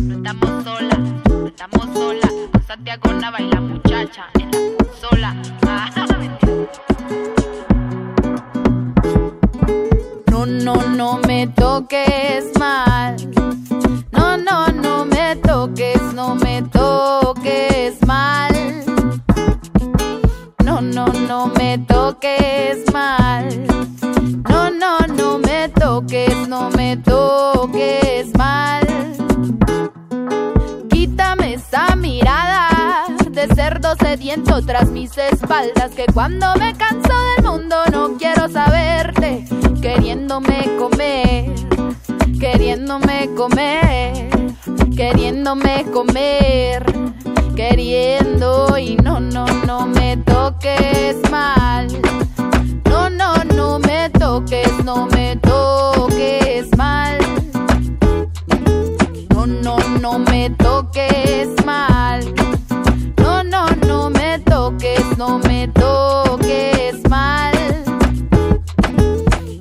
No estamos solas, no estamos solas. Santiago Nava y la muchacha en la consola. Ah, No, no, no me toques mal. No, no, no me toques, No, no, no me toques, no me toques mal. Quítame esa mirada de cerdo sediento tras mis espaldas que cuando me canso del mundo no quiero saberte queriéndome comer queriéndome comer queriéndome comer queriendo y no no no me toques mal toques no me toques mal. No no no me toques mal. No no no me toques no me toques mal.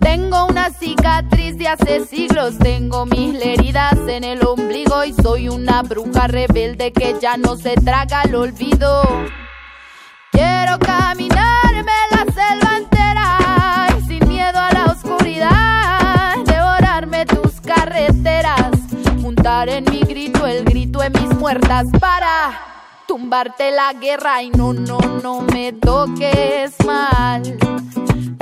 Tengo una cicatriz de hace siglos, tengo mil heridas en el ombligo y soy una bruja rebelde que ya no se traga el olvido. Quiero caminarme la selva juntar en mi grito el grito de mis muertas para tumbarte la guerra y no, no, no me toques mal.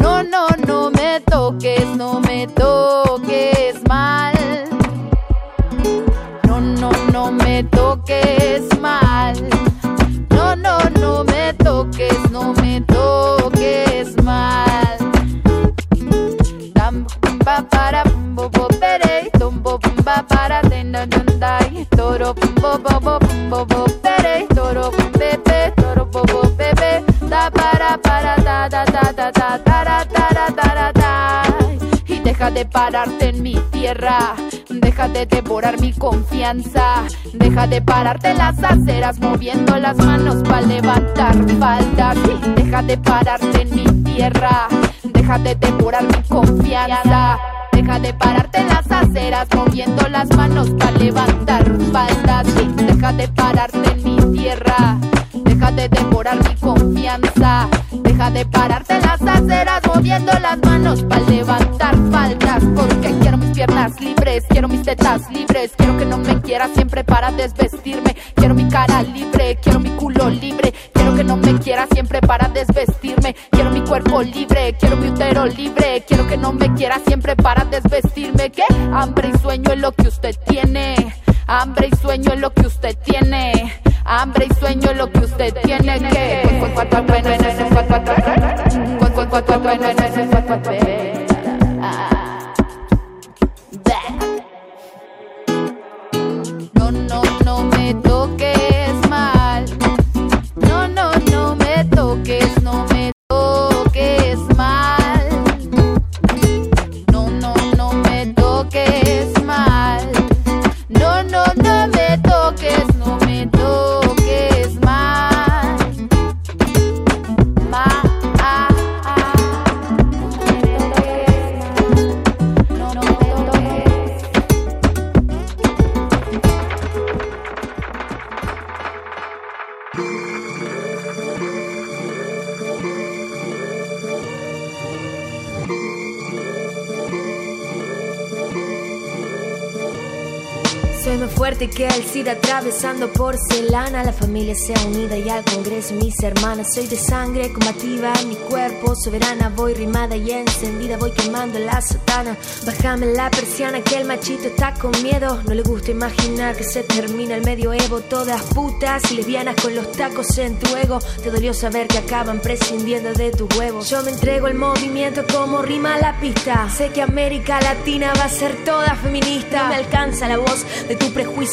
No, no, no me toques, no me toques mal. No, no, no me toques mal. pumba para pumbo bobere, tombo pumba para tenda dandai, toro pumbo bo bo bobere, toro bum be be toro bo bo be be da para para da da da da da da da deja de pararte en mi tierra, deja de devorar mi confianza, deja de pararte en las aceras moviendo las manos para levantar faldas. Deja de pararte en mi tierra, deja de devorar mi confianza. Deja de pararte en las aceras moviendo las manos para levantar faldas. Deja de pararte en mi tierra. Deja de devorar mi confianza. Deja de pararte las aceras moviendo las manos para levantar faldas. Porque quiero mis piernas libres, quiero mis tetas libres. Quiero que no me quiera siempre para desvestirme. Quiero mi cara libre, quiero mi culo libre. Quiero que no me quiera siempre para desvestirme. Quiero mi cuerpo libre, quiero mi útero libre. Quiero que no me quiera siempre para desvestirme. ¿Qué? Hambre y sueño es lo que usted tiene. Hambre y sueño es lo que usted tiene. Hambre y sueño es lo que usted tiene que. Que el SIDA atravesando porcelana. La familia sea unida y al Congreso mis hermanas. Soy de sangre combativa en mi cuerpo, soberana. Voy rimada y encendida, voy quemando la sotana. Bájame la persiana que el machito está con miedo. No le gusta imaginar que se termina el medioevo. Todas putas y lesbianas con los tacos en tu ego. Te dolió saber que acaban prescindiendo de tus huevos. Yo me entrego al movimiento como rima la pista. Sé que América Latina va a ser toda feminista. No me alcanza la voz de tu prejuicio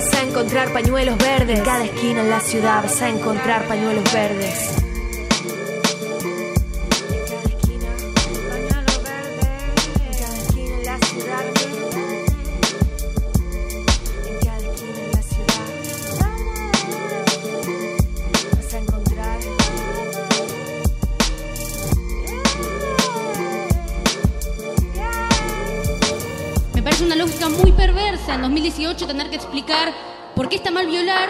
a encontrar pañuelos verdes. Cada esquina en la ciudad vas a encontrar pañuelos verdes. 18 tener que explicar por qué está mal violar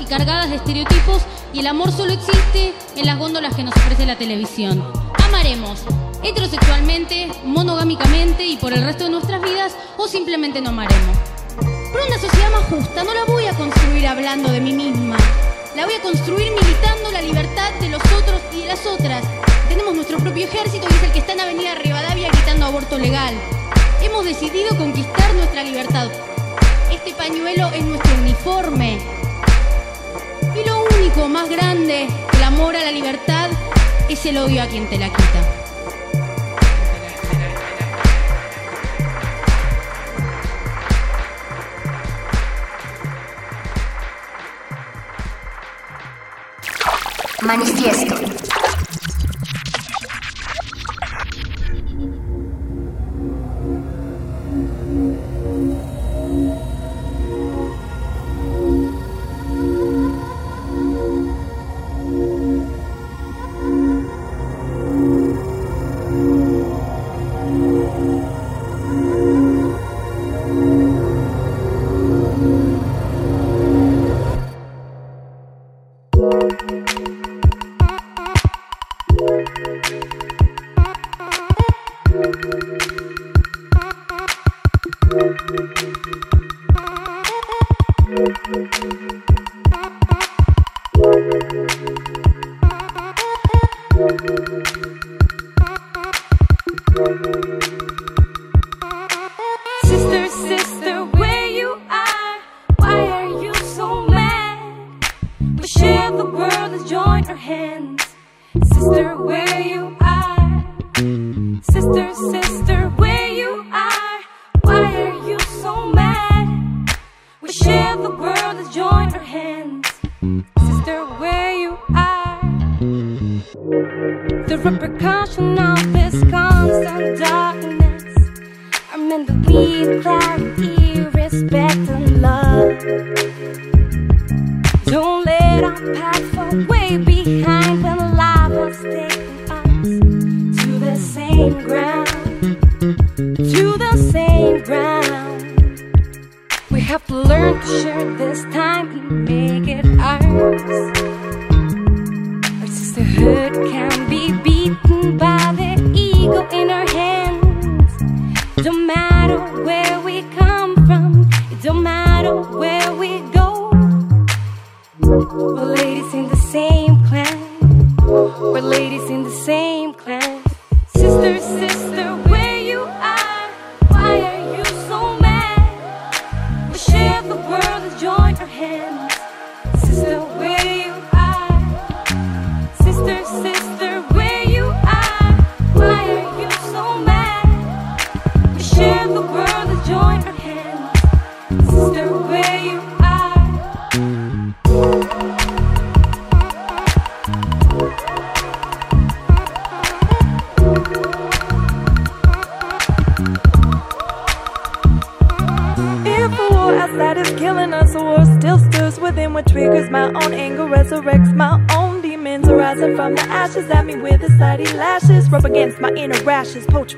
y cargadas de estereotipos y el amor solo existe en las góndolas que nos ofrece la televisión. Amaremos heterosexualmente, monogámicamente y por el resto de nuestras vidas o simplemente no amaremos. Pero una sociedad más justa no la voy a construir hablando de mí misma. La voy a construir militando la libertad de los otros y de las otras. Tenemos nuestro propio ejército y es el que está en Avenida Rivadavia gritando aborto legal. Hemos decidido conquistar nuestra libertad. Este pañuelo es nuestro uniforme. Único más grande, el amor a la libertad, es el odio a quien te la quita. Manifiesto.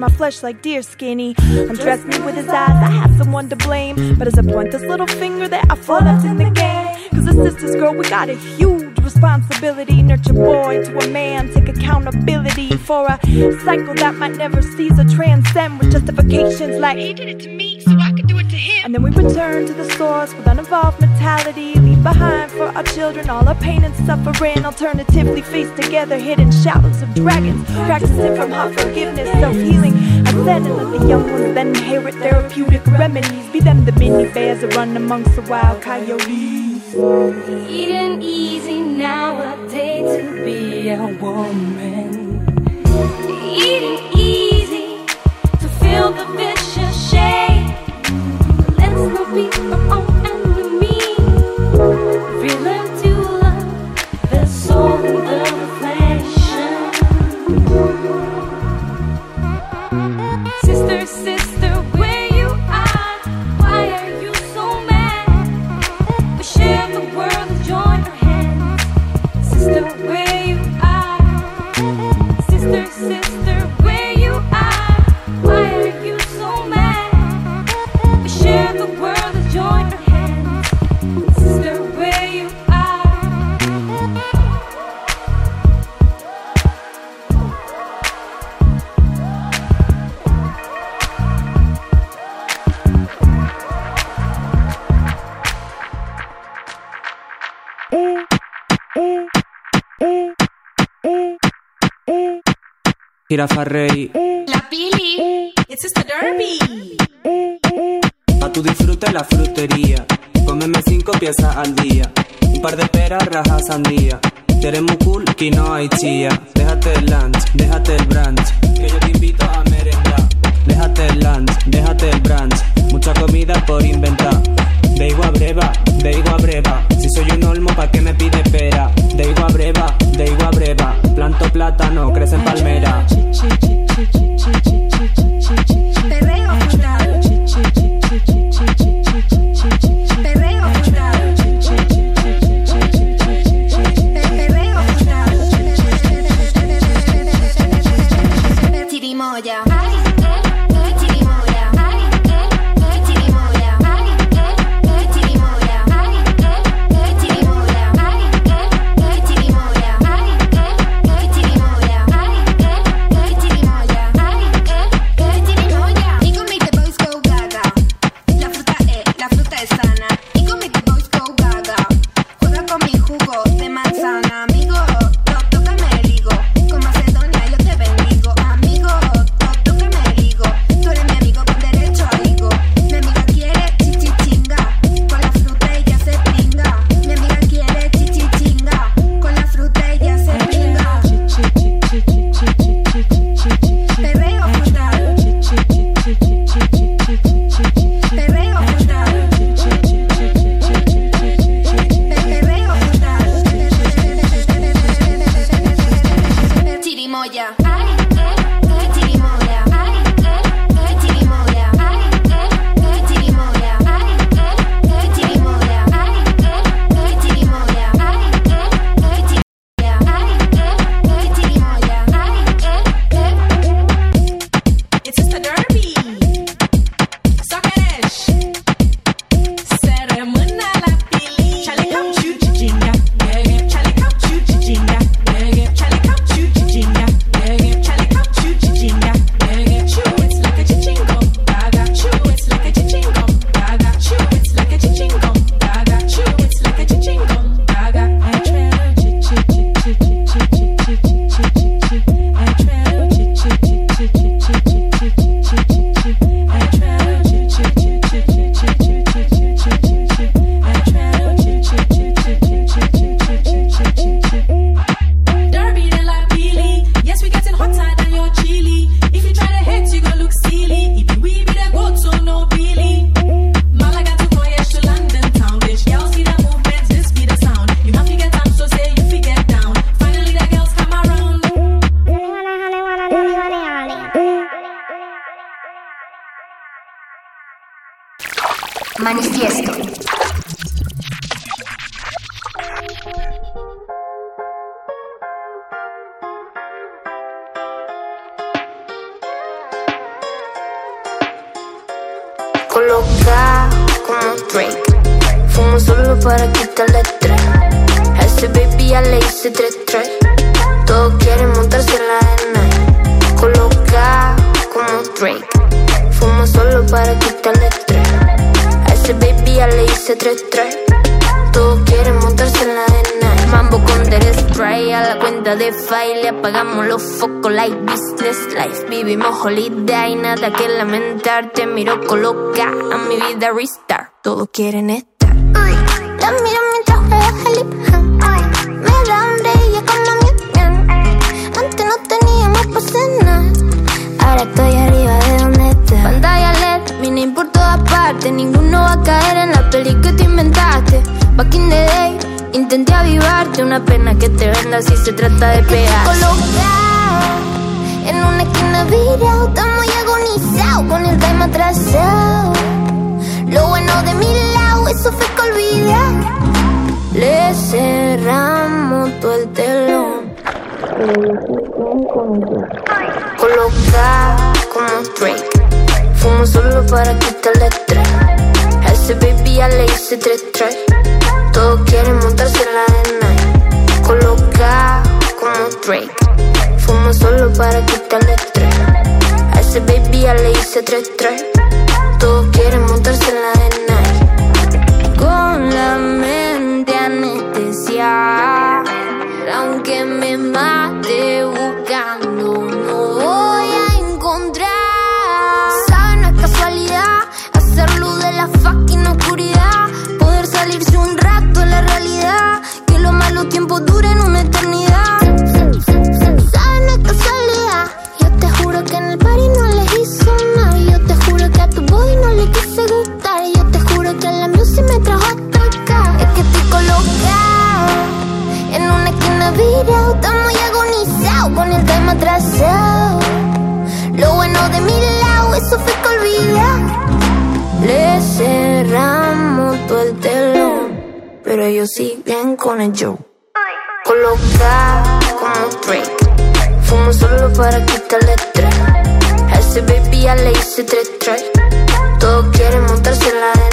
My flesh like deer skinny. Undress me with his eyes, I have someone to blame. But as I point this little finger, that I fall left in the game. Cause the sisters, girl, we got a huge responsibility. Nurture boy to a man, take accountability for a cycle that might never cease or transcend with justifications like he did it to me, so I could do it to him. And then we return to the source with uninvolved mentality. Leave behind our children all our pain and suffering. Alternatively, face together hidden shadows of dragons. Practicing from heart forgiveness, self healing. I said, and let the young ones then inherit therapeutic remedies. Be them the mini bears that run amongst the wild coyotes. Eating easy nowadays to be a woman. Eating easy to feel the vicious shade. Let's not be Jirafa Rey. La Pili. It's just a derby. A tu disfrute la frutería. Cómeme cinco piezas al día. Un par de peras, rajas, sandía. Te eres muy cool, que no hay chía. Déjate el lunch, déjate el brunch. Que yo te invito a merendar. Déjate el lunch, déjate el brunch mucha comida por inventar. De igual breva, de igual breva. Si soy un olmo, ¿pa' qué me pide pera? De igual breva, de igual breva. Planto plátano, crece en palmera. getting it. el telón. Coloca como Drake. Fumo solo para quitarle estrés. Ese baby ya le hice tres tres. Todos quieren montarse en la de Coloca como Drake. Fumo solo para quitarle estrés. Ese baby ya le hice tres tres. Todos quieren montarse en la de pero ellos siguen con el show. Colocado como Drake, fumo solo para quitarle estrés. A ese baby ya le hice tres tres. Todos quieren montarse en la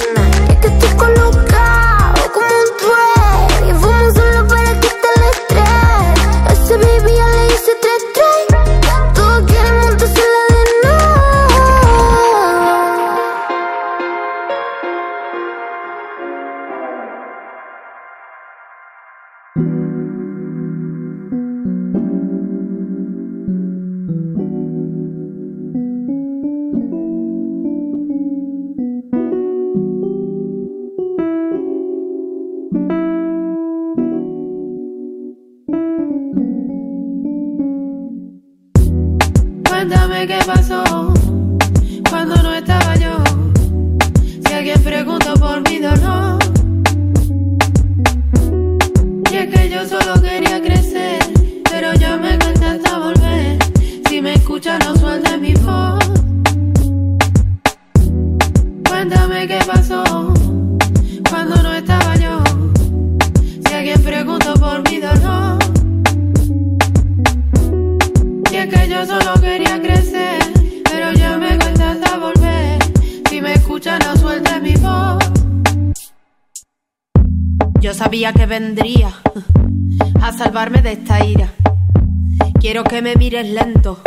Mires lento,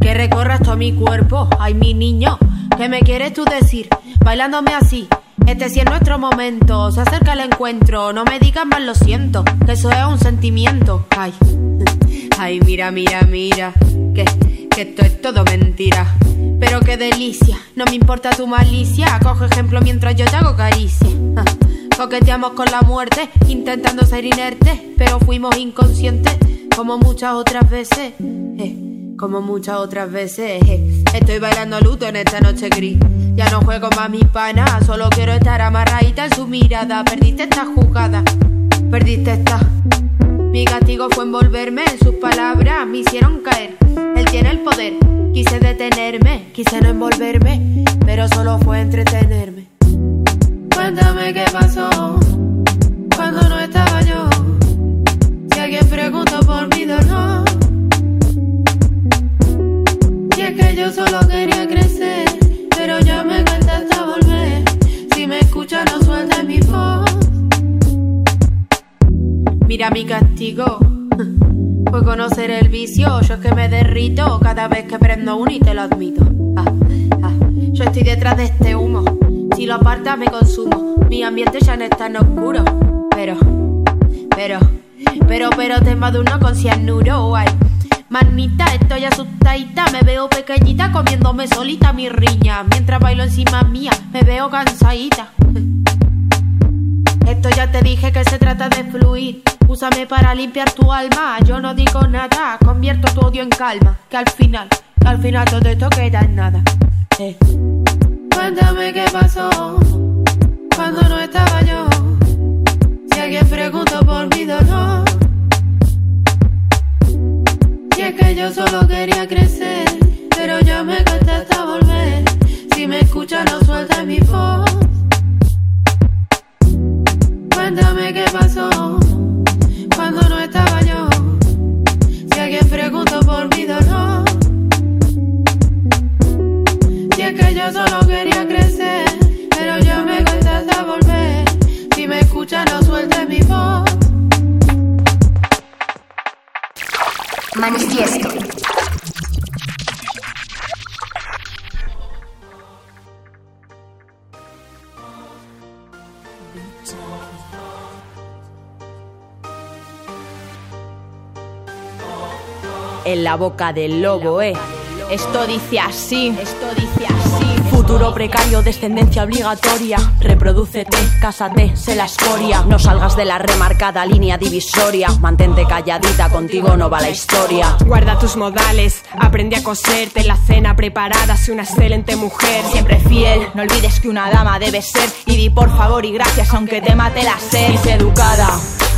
que recorras todo mi cuerpo. Ay, mi niño, ¿qué me quieres tú decir? Bailándome así. Este sí es nuestro momento, se acerca el encuentro. No me digas más, lo siento, que eso es un sentimiento. Ay, ay, mira, mira, mira, que, que esto es todo mentira. Pero qué delicia, no me importa tu malicia. Coge ejemplo mientras yo te hago caricia. Coqueteamos con la muerte, intentando ser inertes, pero fuimos inconscientes, como muchas otras veces. eh, como muchas otras veces. eh. Estoy bailando luto en esta noche gris. Ya no juego más mi pana, solo quiero estar amarradita en su mirada. Perdiste esta jugada, perdiste esta. Mi castigo fue envolverme en sus palabras, me hicieron caer. Él tiene el poder, quise detenerme, quise no envolverme, pero solo fue entretenerme. Cuéntame qué pasó cuando no estaba preguntó por mi dolor. Y es que yo solo quería crecer, pero ya me cuesta hasta volver. Si me escuchas, no sueltes mi voz. Mira mi castigo. Fue conocer el vicio, yo es que me derrito cada vez que prendo uno y te lo admito. Ah, ah. Yo estoy detrás de este humo, si lo apartas me consumo. Mi ambiente ya no es tan oscuro, pero, pero, pero, pero te uno con cianuro, ay. Manita, estoy asustadita, me veo pequeñita comiéndome solita mi riña. Mientras bailo encima mía, me veo cansadita. Esto ya te dije que se trata de fluir. Úsame para limpiar tu alma. Yo no digo nada, convierto tu odio en calma. Que al final, al final todo esto queda en nada. Eh. Cuéntame qué pasó cuando no estaba yo. Si alguien preguntó por mi dolor. Y es que yo solo quería crecer, pero ya me cuesta hasta volver. Si me escuchas, no sueltes mi voz. Cuéntame qué pasó cuando no estaba yo. Si alguien preguntó por mi dolor. Si es que yo solo quería crecer, Manifiesto. en la boca del lobo, eh. Esto dice así, esto dice así. Futuro precario, descendencia obligatoria. Reprodúcete, cásate, sé la escoria. No salgas de la remarcada línea divisoria. Mantente calladita, contigo no va la historia. Guarda tus modales, aprende a coserte la cena preparada, sé una excelente mujer. Siempre fiel, no olvides que una dama debe ser. Y di por favor y gracias, aunque te mate la sed. Y sé educada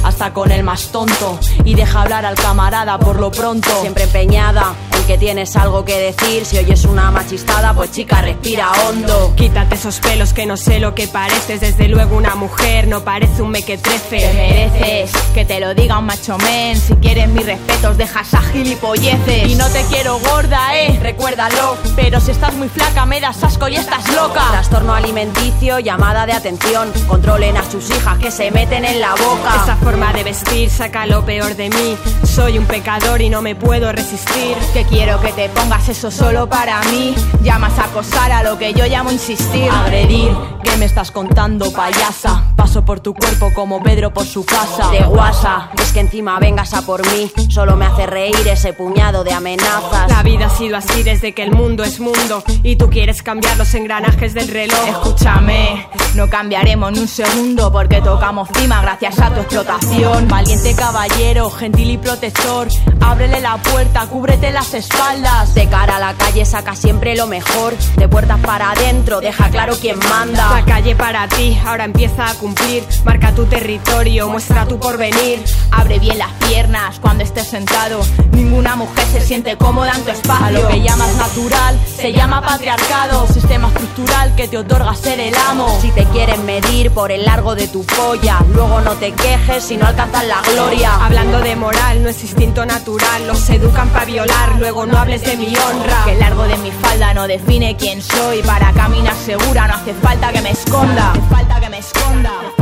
hasta con el más tonto y deja hablar al camarada por lo pronto siempre empeñada que tienes algo que decir. Si oyes una machistada, pues chica, respira hondo. Quítate esos pelos que no sé lo que pareces. Desde luego una mujer no parece un mequetrefe. Te mereces que te lo diga un macho men. Si quieres mis respetos, dejas a gilipolleces. Y no te quiero gorda, eh, recuérdalo. Pero si estás muy flaca, me das asco y estás loca. Trastorno alimenticio, llamada de atención. Controlen a sus hijas que se meten en la boca. Esa forma de vestir saca lo peor de mí. Soy un pecador y no me puedo resistir. Que quiero que te pongas eso solo para mí. Llamas a acosar a lo que yo llamo insistir. Agredir, ¿qué me estás contando, payasa? Paso por tu cuerpo como Pedro por su casa. De guasa, es que encima vengas a por mí. Solo me hace reír ese puñado de amenazas. La vida ha sido así desde que el mundo es mundo. Y tú quieres cambiar los engranajes del reloj. Escúchame, no cambiaremos ni un segundo porque tocamos cima gracias a tu explotación. Valiente caballero, gentil y protector. Ábrele la puerta, cúbrete las espaldas. De cara a la calle saca siempre lo mejor. De puertas para adentro, deja claro quién manda. La calle para ti, ahora empieza a cumplir. Marca tu territorio, muestra tu porvenir. Abre bien las piernas cuando estés sentado. Ninguna mujer se siente cómoda en tu espacio. A lo que llamas natural se llama patriarcado. Sistema estructural que te otorga ser el amo. Si te quieren medir por el largo de tu polla, luego no te quejes si no alcanzas la gloria. Hablando de moral, no es instinto natural. Los educan para violar, luego no hables de mi honra. Que el largo de mi falda no define quién soy. Para caminar segura no hace falta que me esconda. Hace falta que me esconda.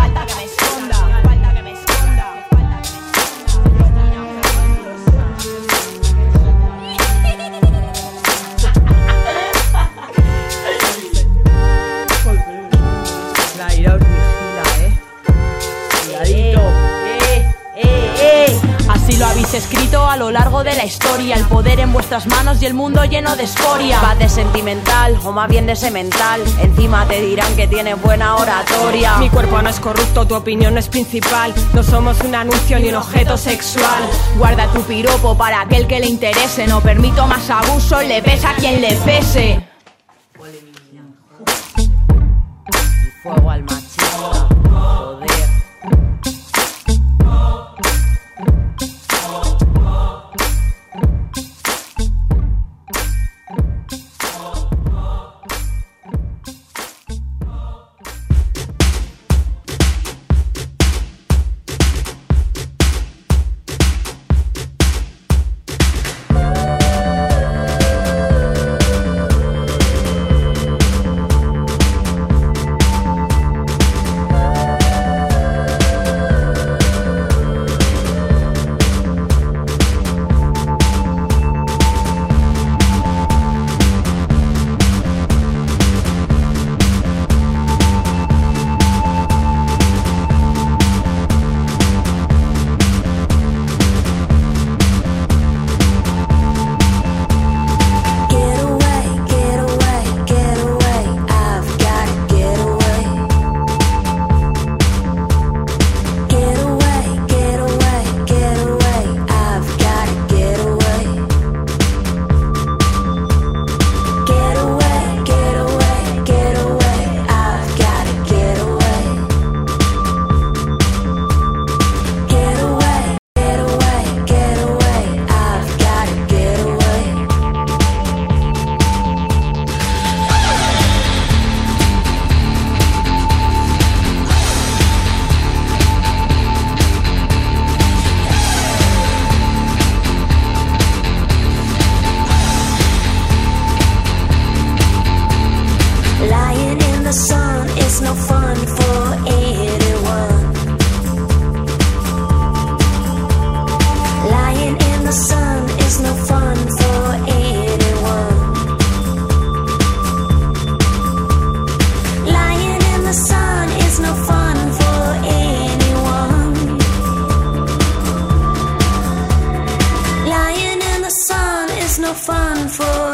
Habéis escrito a lo largo de la historia. El poder en vuestras manos y el mundo lleno de escoria. Va de sentimental, o más bien de semental. Encima te dirán que tienes buena oratoria. Mi cuerpo no es corrupto, tu opinión no es principal. No somos un anuncio ni un objeto sexual. Guarda tu piropo para aquel que le interese. No permito más abuso, le pesa a quien le pese. Fuego al machista. Fun for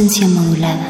Resistencia modulada.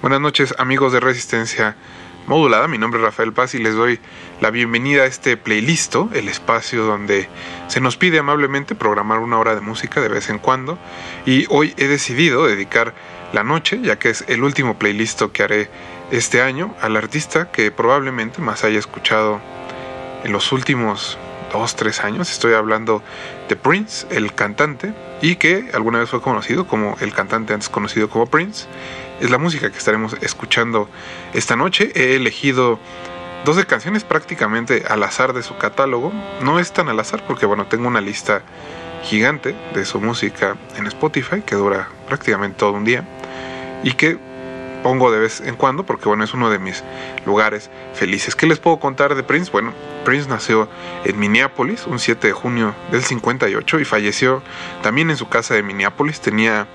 Buenas noches amigos de Resistencia Modulada, mi nombre es Rafael Paz y les doy la bienvenida a este playlist, el espacio donde se nos pide amablemente programar una hora de música de vez en cuando y hoy he decidido dedicar la noche, ya que es el último playlist que haré este año, al artista que probablemente más haya escuchado en los últimos dos, tres años. Estoy hablando de Prince, el cantante, y que alguna vez fue conocido como el cantante antes conocido como Prince. Es la música que estaremos escuchando esta noche. He elegido 12 canciones prácticamente al azar de su catálogo. No es tan al azar porque, bueno, tengo una lista gigante de su música en Spotify que dura prácticamente todo un día y que pongo de vez en cuando porque bueno es uno de mis lugares felices. ¿Qué les puedo contar de Prince? Bueno, Prince nació en Minneapolis un 7 de junio del 58 y falleció también en su casa de Minneapolis. Tenía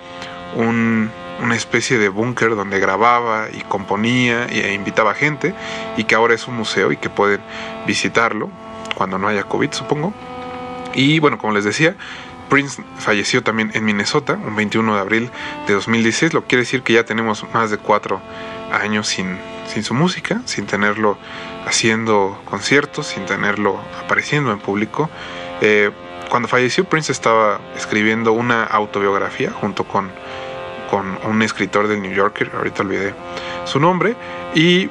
un, una especie de búnker donde grababa y componía e invitaba gente y que ahora es un museo y que pueden visitarlo cuando no haya COVID supongo. Y bueno, como les decía, Prince falleció también en Minnesota un 21 de abril de 2016, lo que quiere decir que ya tenemos más de cuatro años sin, sin su música, sin tenerlo haciendo conciertos, sin tenerlo apareciendo en público. Eh, cuando falleció Prince estaba escribiendo una autobiografía junto con, con un escritor del New Yorker, ahorita olvidé su nombre, y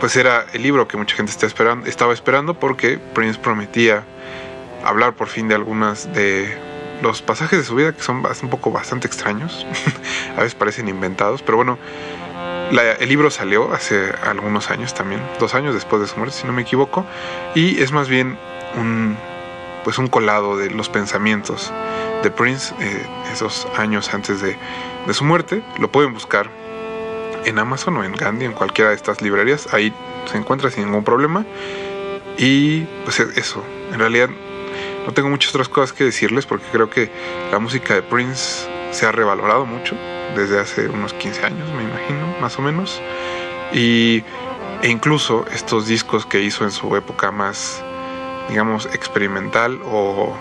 pues era el libro que mucha gente está esperando, estaba esperando porque Prince prometía hablar por fin de algunas de los pasajes de su vida que son un poco bastante extraños, a veces parecen inventados, pero bueno, el libro salió hace algunos años también, dos años después de su muerte, si no me equivoco, y es más bien un, pues un colado de los pensamientos de Prince eh, esos años antes de, de su muerte. Lo pueden buscar en Amazon o en Gandhi, en cualquiera de estas librerías, ahí se encuentra sin ningún problema. Y pues eso, en realidad No tengo muchas otras cosas que decirles porque creo que la música de Prince se ha revalorado mucho desde hace unos 15 años, me imagino, más o menos. Y, e incluso estos discos que hizo en su época más, digamos, experimental o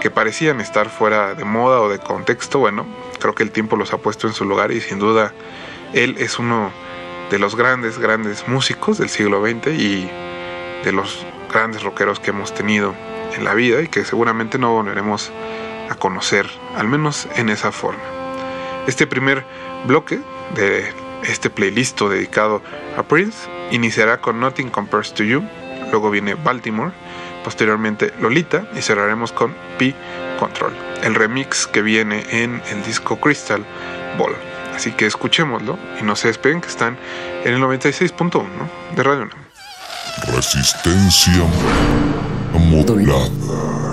que parecían estar fuera de moda o de contexto, bueno, creo que el tiempo los ha puesto en su lugar y sin duda él es uno de los grandes, grandes músicos del siglo XX y de los grandes rockeros que hemos tenido en la vida y que seguramente no volveremos a conocer, al menos en esa forma. Este primer bloque de este playlist dedicado a Prince iniciará con Nothing Compares to You, luego viene Baltimore, posteriormente Lolita y cerraremos con P Control, el remix que viene en el disco Crystal Ball. Así que escuchémoslo y no se despeguen que están en el 96.1 de Radio. Resistencia modulada.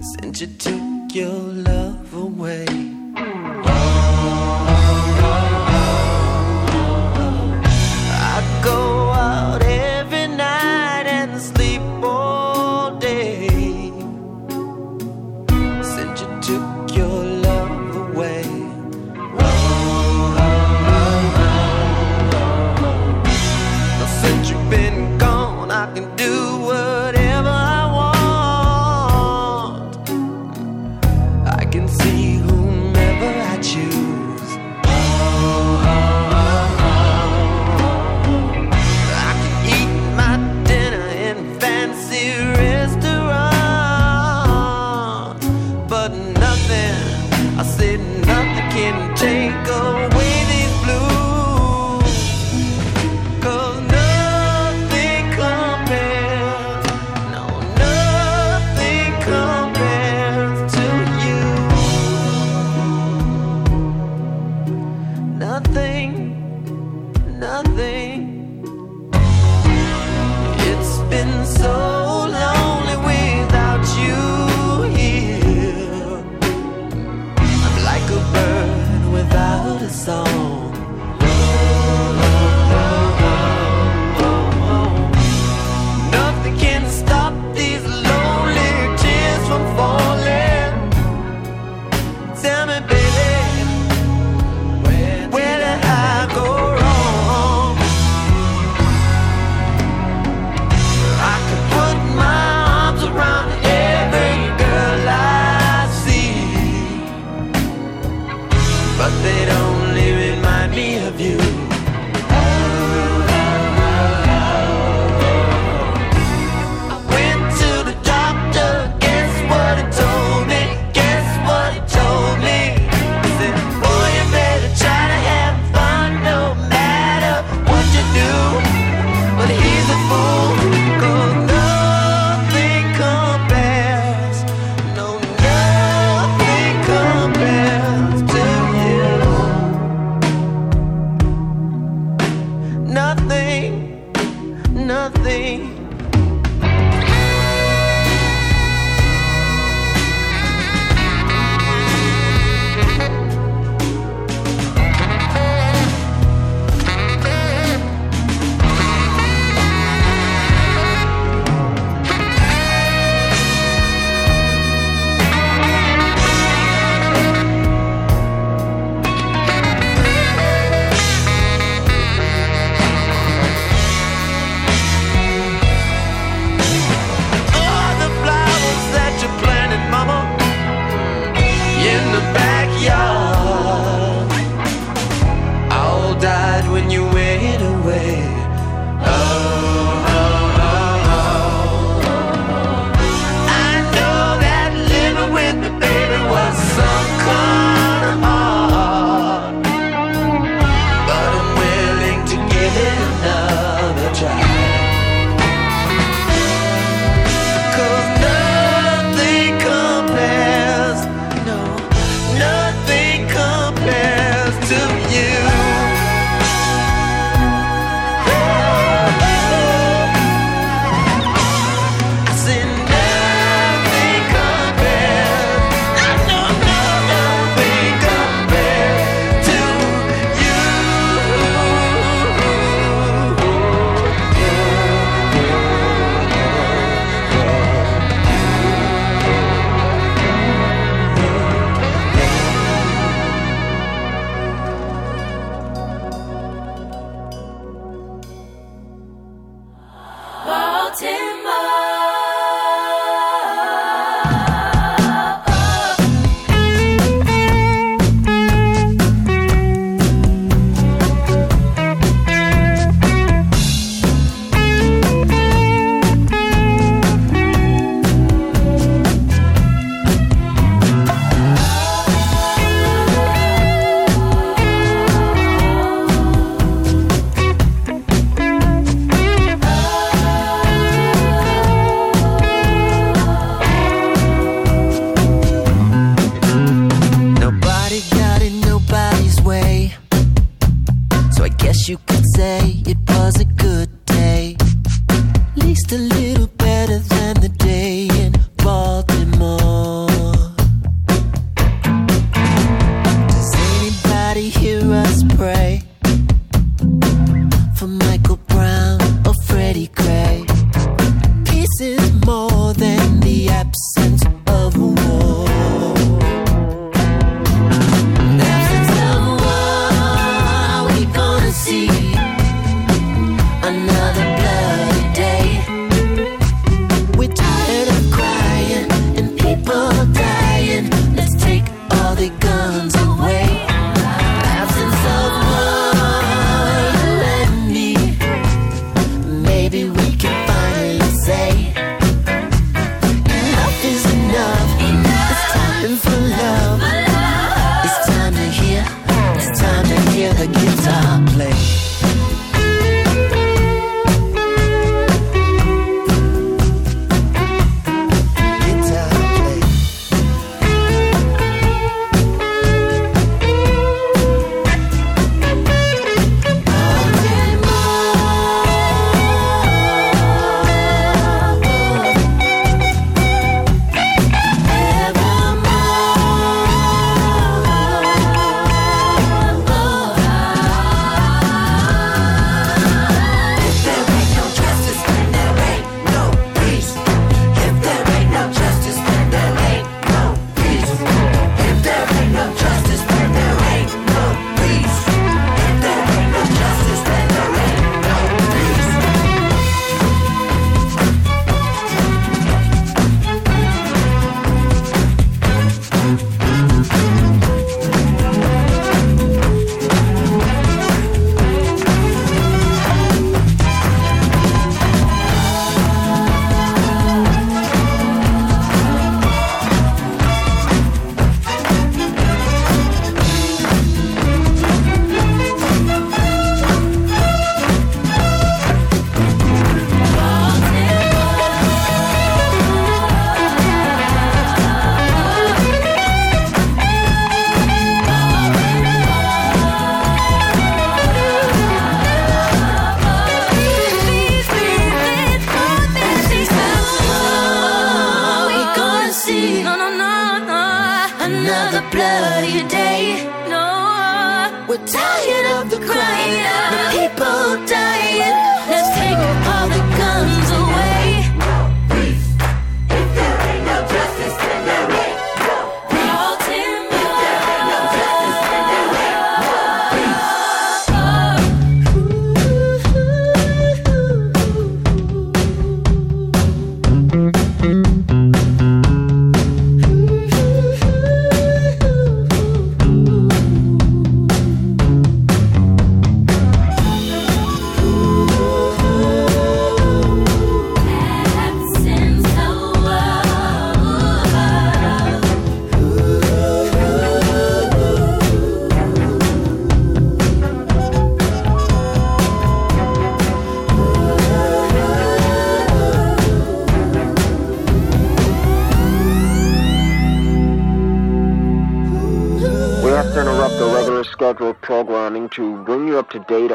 Since you took your love away.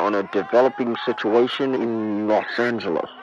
On a developing situation in Los Angeles.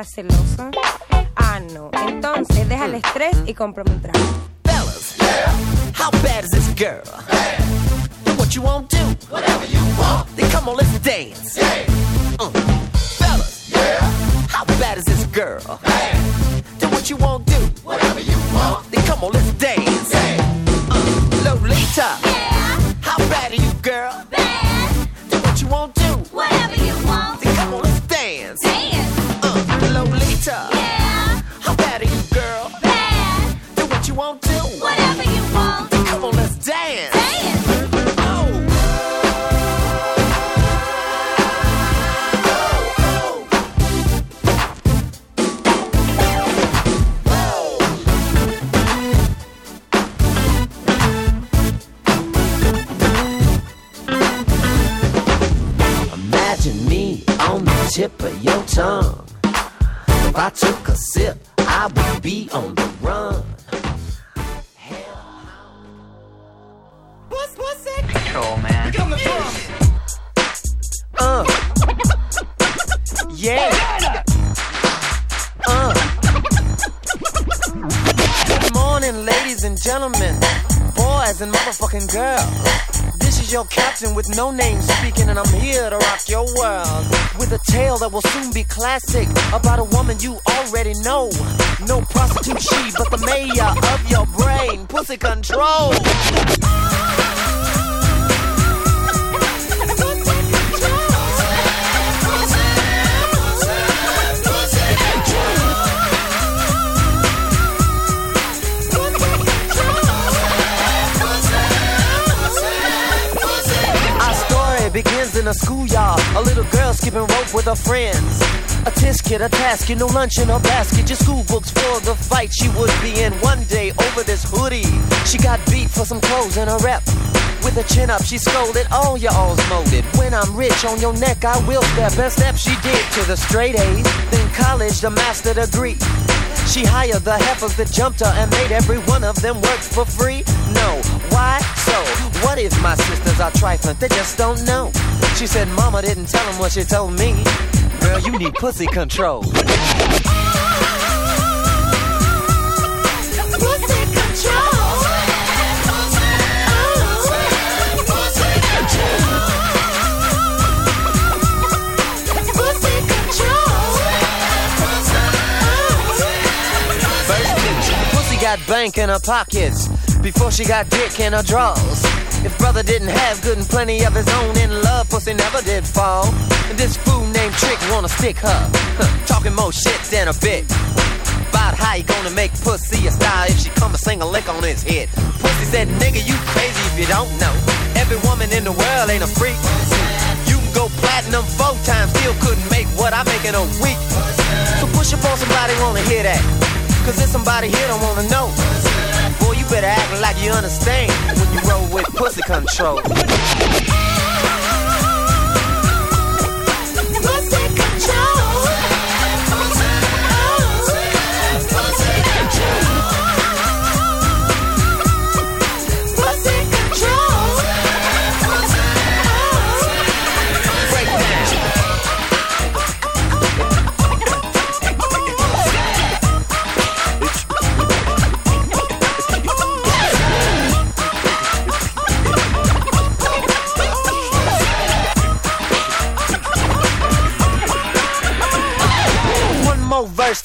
hacerlo. lunch in her basket, just school books for the fight she would be in one day over this hoodie. She got beat for some clothes and her rep. With her chin up, she scolded, all your all's molded. When I'm rich, on your neck I will step. Best step she did to the straight A's, then college, the master degree. She hired the heifers that jumped her and made every one of them work for free. No, why so? What if my sisters are trifling? They just don't know. She said, Mama didn't tell them what she told me. Girl, you need pussy control. bank in her pockets before she got dick in her drawers. If brother didn't have good and plenty of his own in love, pussy never did fall. And this fool named Trick wanna stick her, huh, talking more shit than a bitch. About how you gonna make pussy a star if she come and sing a lick on his head. Pussy said, nigga, you crazy if you don't know. Every woman in the world ain't a freak. You can go platinum four times, still couldn't make what I make in a week. So push up on somebody, wanna hear that. Cause there's somebody here don't wanna know. Boy, you better act like you understand when you roll with pussy control.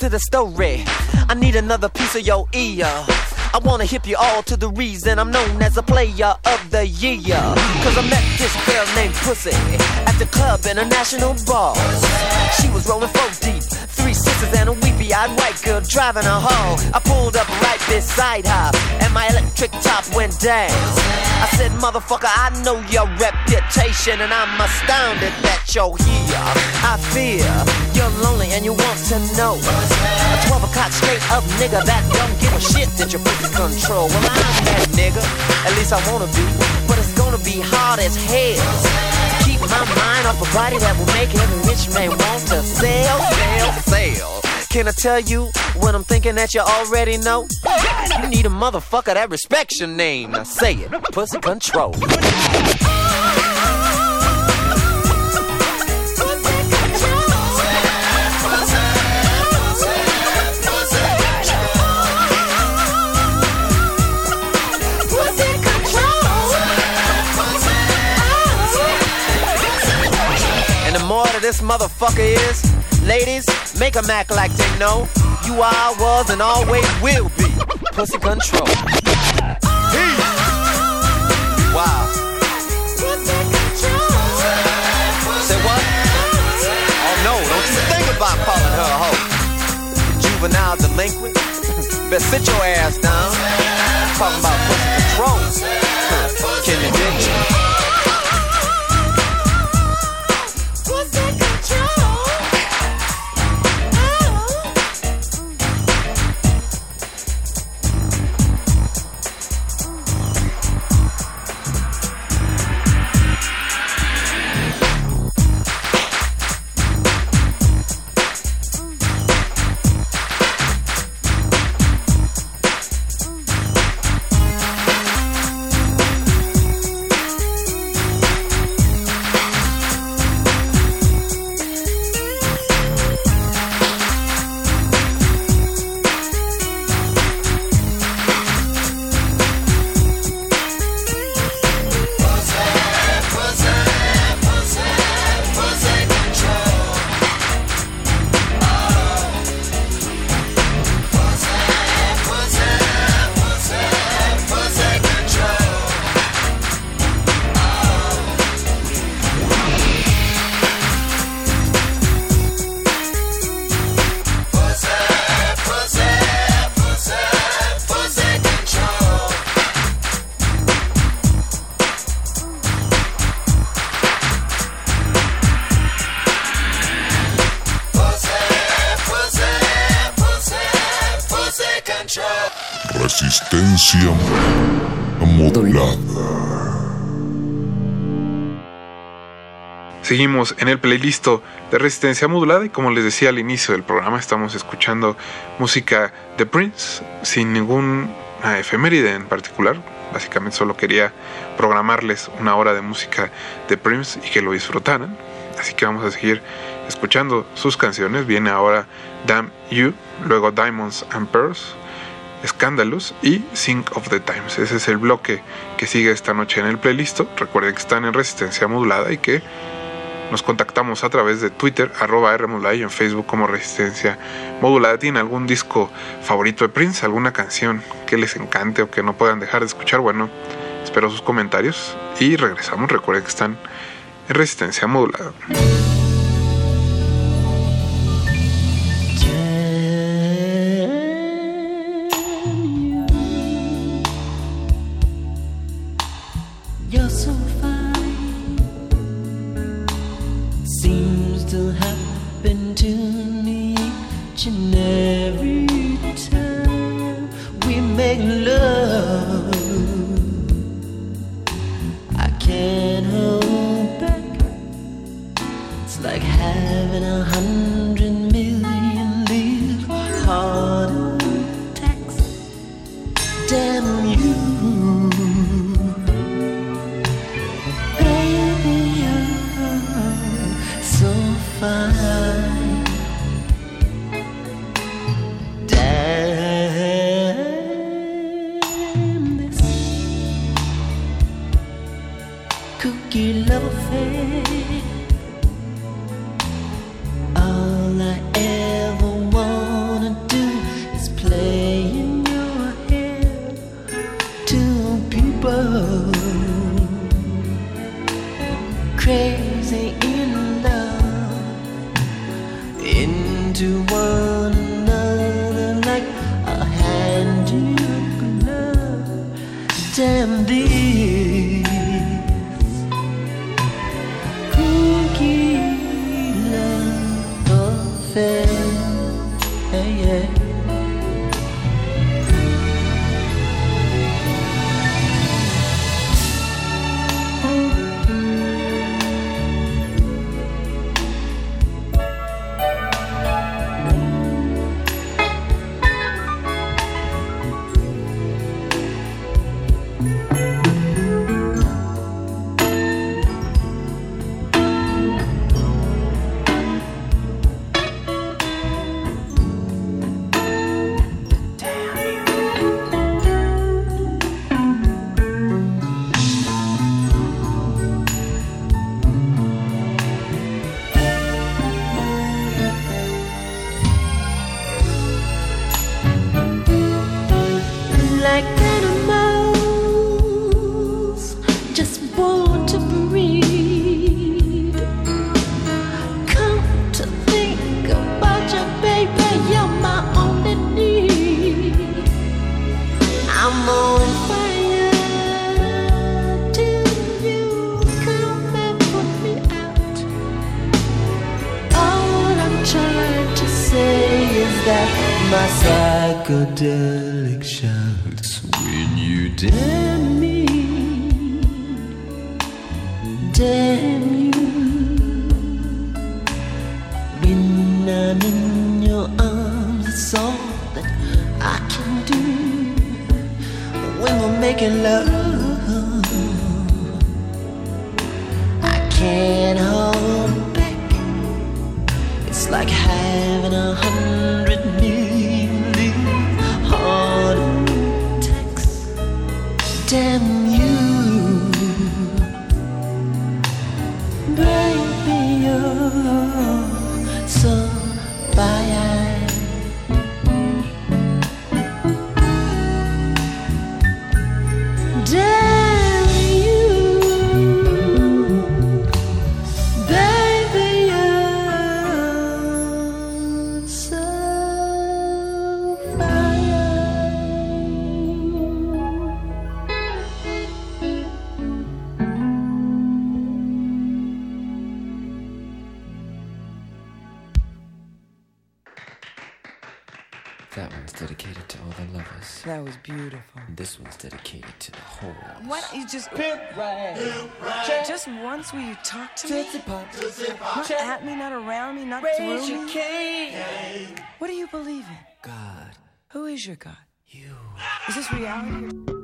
To the story. I need another piece of your ear. I wanna hip you all to the reason I'm known as a player of the year. Cause I met this girl named Pussy at the club in a national bar. She was rolling four deep, three sisters and a weepy eyed white girl driving her home. I pulled up right beside her and my electric top went down. I said, motherfucker, I know your reputation and I'm astounded that you're here. I fear you're lonely and you want to know. A 12 o'clock straight up nigga that don't give a shit that you're pussy control. Well, I'm that nigga, at least I wanna be. But it's gonna be hard as hell to keep my mind off a body that will make every rich man want to sell, sell, sell. Can I tell you what I'm thinking that you already know? You need a motherfucker that respects your name. Now say it, pussy control. This motherfucker is, ladies, make make 'em act like they know you are, was, and always will be. Pussy control. Peace. Wow. Say what? Oh no, don't you think about calling her a hoe. Juvenile delinquent. Better sit your ass down. Talking about pussy control. Can you dig Seguimos en el playlist de Resistencia Modulada y como les decía al inicio del programa estamos escuchando música de Prince sin ninguna efeméride en particular. Básicamente solo quería programarles una hora de música de Prince y que lo disfrutaran. Así que vamos a seguir escuchando sus canciones. Viene ahora Damn You, luego Diamonds and Pearls, Scandalous y Sync of the Times. Ese es el bloque que sigue esta noche en el playlist. Recuerden que están en Resistencia Modulada y que nos contactamos a través de Twitter, arroba y en Facebook como Resistencia Modulada. ¿Tienen algún disco favorito de Prince? ¿Alguna canción que les encante o que no puedan dejar de escuchar? Bueno, espero sus comentarios y regresamos. Recuerden que están en Resistencia Modulada. you just pimp right. Pimp right. Just once will you talk to me? Pop. Not at me, not around me, not Raise through your me. Cane. What do you believe in? God. Who is your God? You. Is this reality?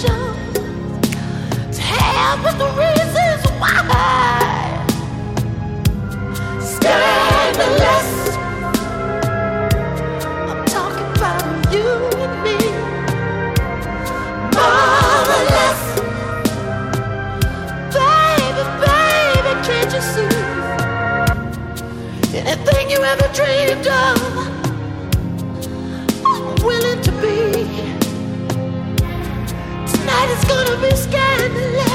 Tell the reasons why. I'm talking about you and me. Baby, baby, can't you see? Anything you ever dreamed of. gonna be scandalous.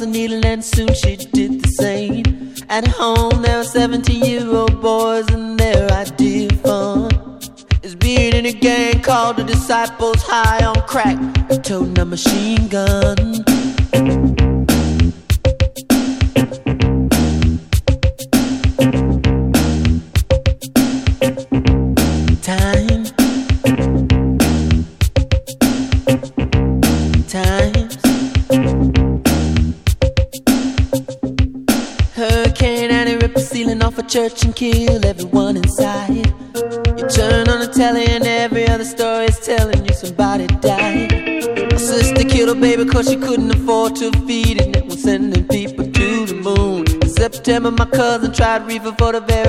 a needle tried reefer for the very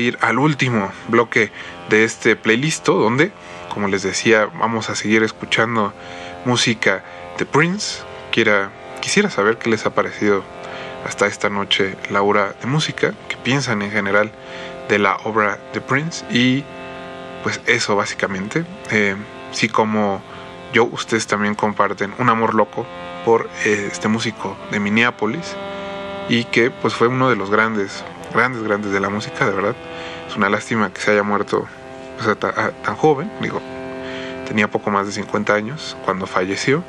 ir al último bloque de este playlist donde, como les decía, vamos a seguir escuchando música de Prince. Quiera, quisiera saber qué les ha parecido hasta esta noche la obra de música, qué piensan en general de la obra de Prince y pues eso básicamente. Eh, como yo, ustedes también comparten un amor loco por eh, este músico de Minneapolis y que pues fue uno de los grandes, grandes, grandes de la música, de verdad. Es una lástima que se haya muerto pues, a ta- a- tan joven, digo, tenía poco más de 50 años cuando falleció,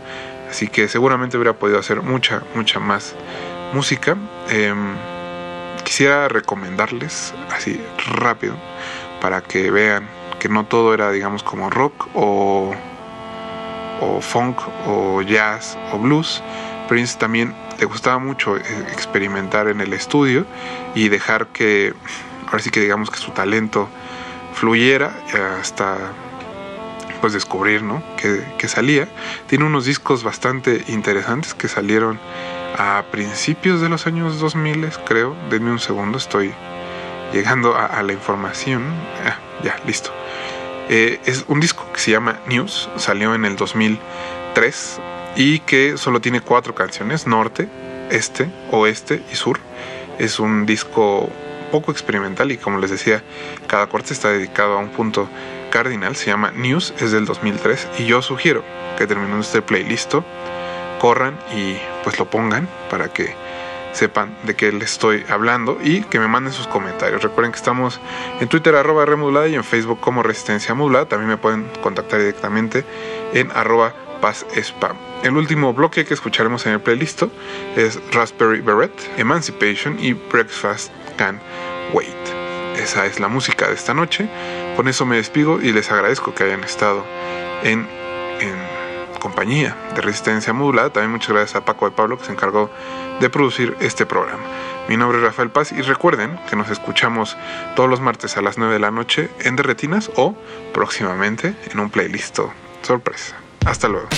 así que seguramente hubiera podido hacer mucha, mucha más música. Em, quisiera recomendarles así rápido para que vean que no todo era digamos como rock o, o funk o jazz o blues. Prince también le gustaba mucho eh, experimentar en el estudio y dejar que, ahora sí que digamos que su talento fluyera hasta pues descubrir ¿no? que, que salía. Tiene unos discos bastante interesantes que salieron a principios de los años 2000, creo. Denme un segundo, estoy llegando a, a la información. Ah, ya, listo. Eh, es un disco que se llama News, salió en el 2003 y que solo tiene cuatro canciones, norte, este, oeste y sur. Es un disco poco experimental y como les decía, cada corte está dedicado a un punto cardinal, se llama News, es del 2003 y yo sugiero que terminando este playlist corran y pues lo pongan para que sepan de qué les estoy hablando y que me manden sus comentarios. Recuerden que estamos en Twitter arroba remodulada y en Facebook como Resistencia Modulada. También me pueden contactar directamente en arroba paz spam. El último bloque que escucharemos en el playlist es Raspberry Beret, Emancipation y Breakfast Can Wait. Esa es la música de esta noche. Con eso me despido y les agradezco que hayan estado en, compañía de Resistencia Modulada. También muchas gracias a Paco de Pablo que se encargó de producir este programa. Mi nombre es Rafael Paz y recuerden que nos escuchamos todos los martes a las 9 de la noche en Derretinas o próximamente en un playlist sorpresa. Hasta luego.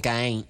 Game.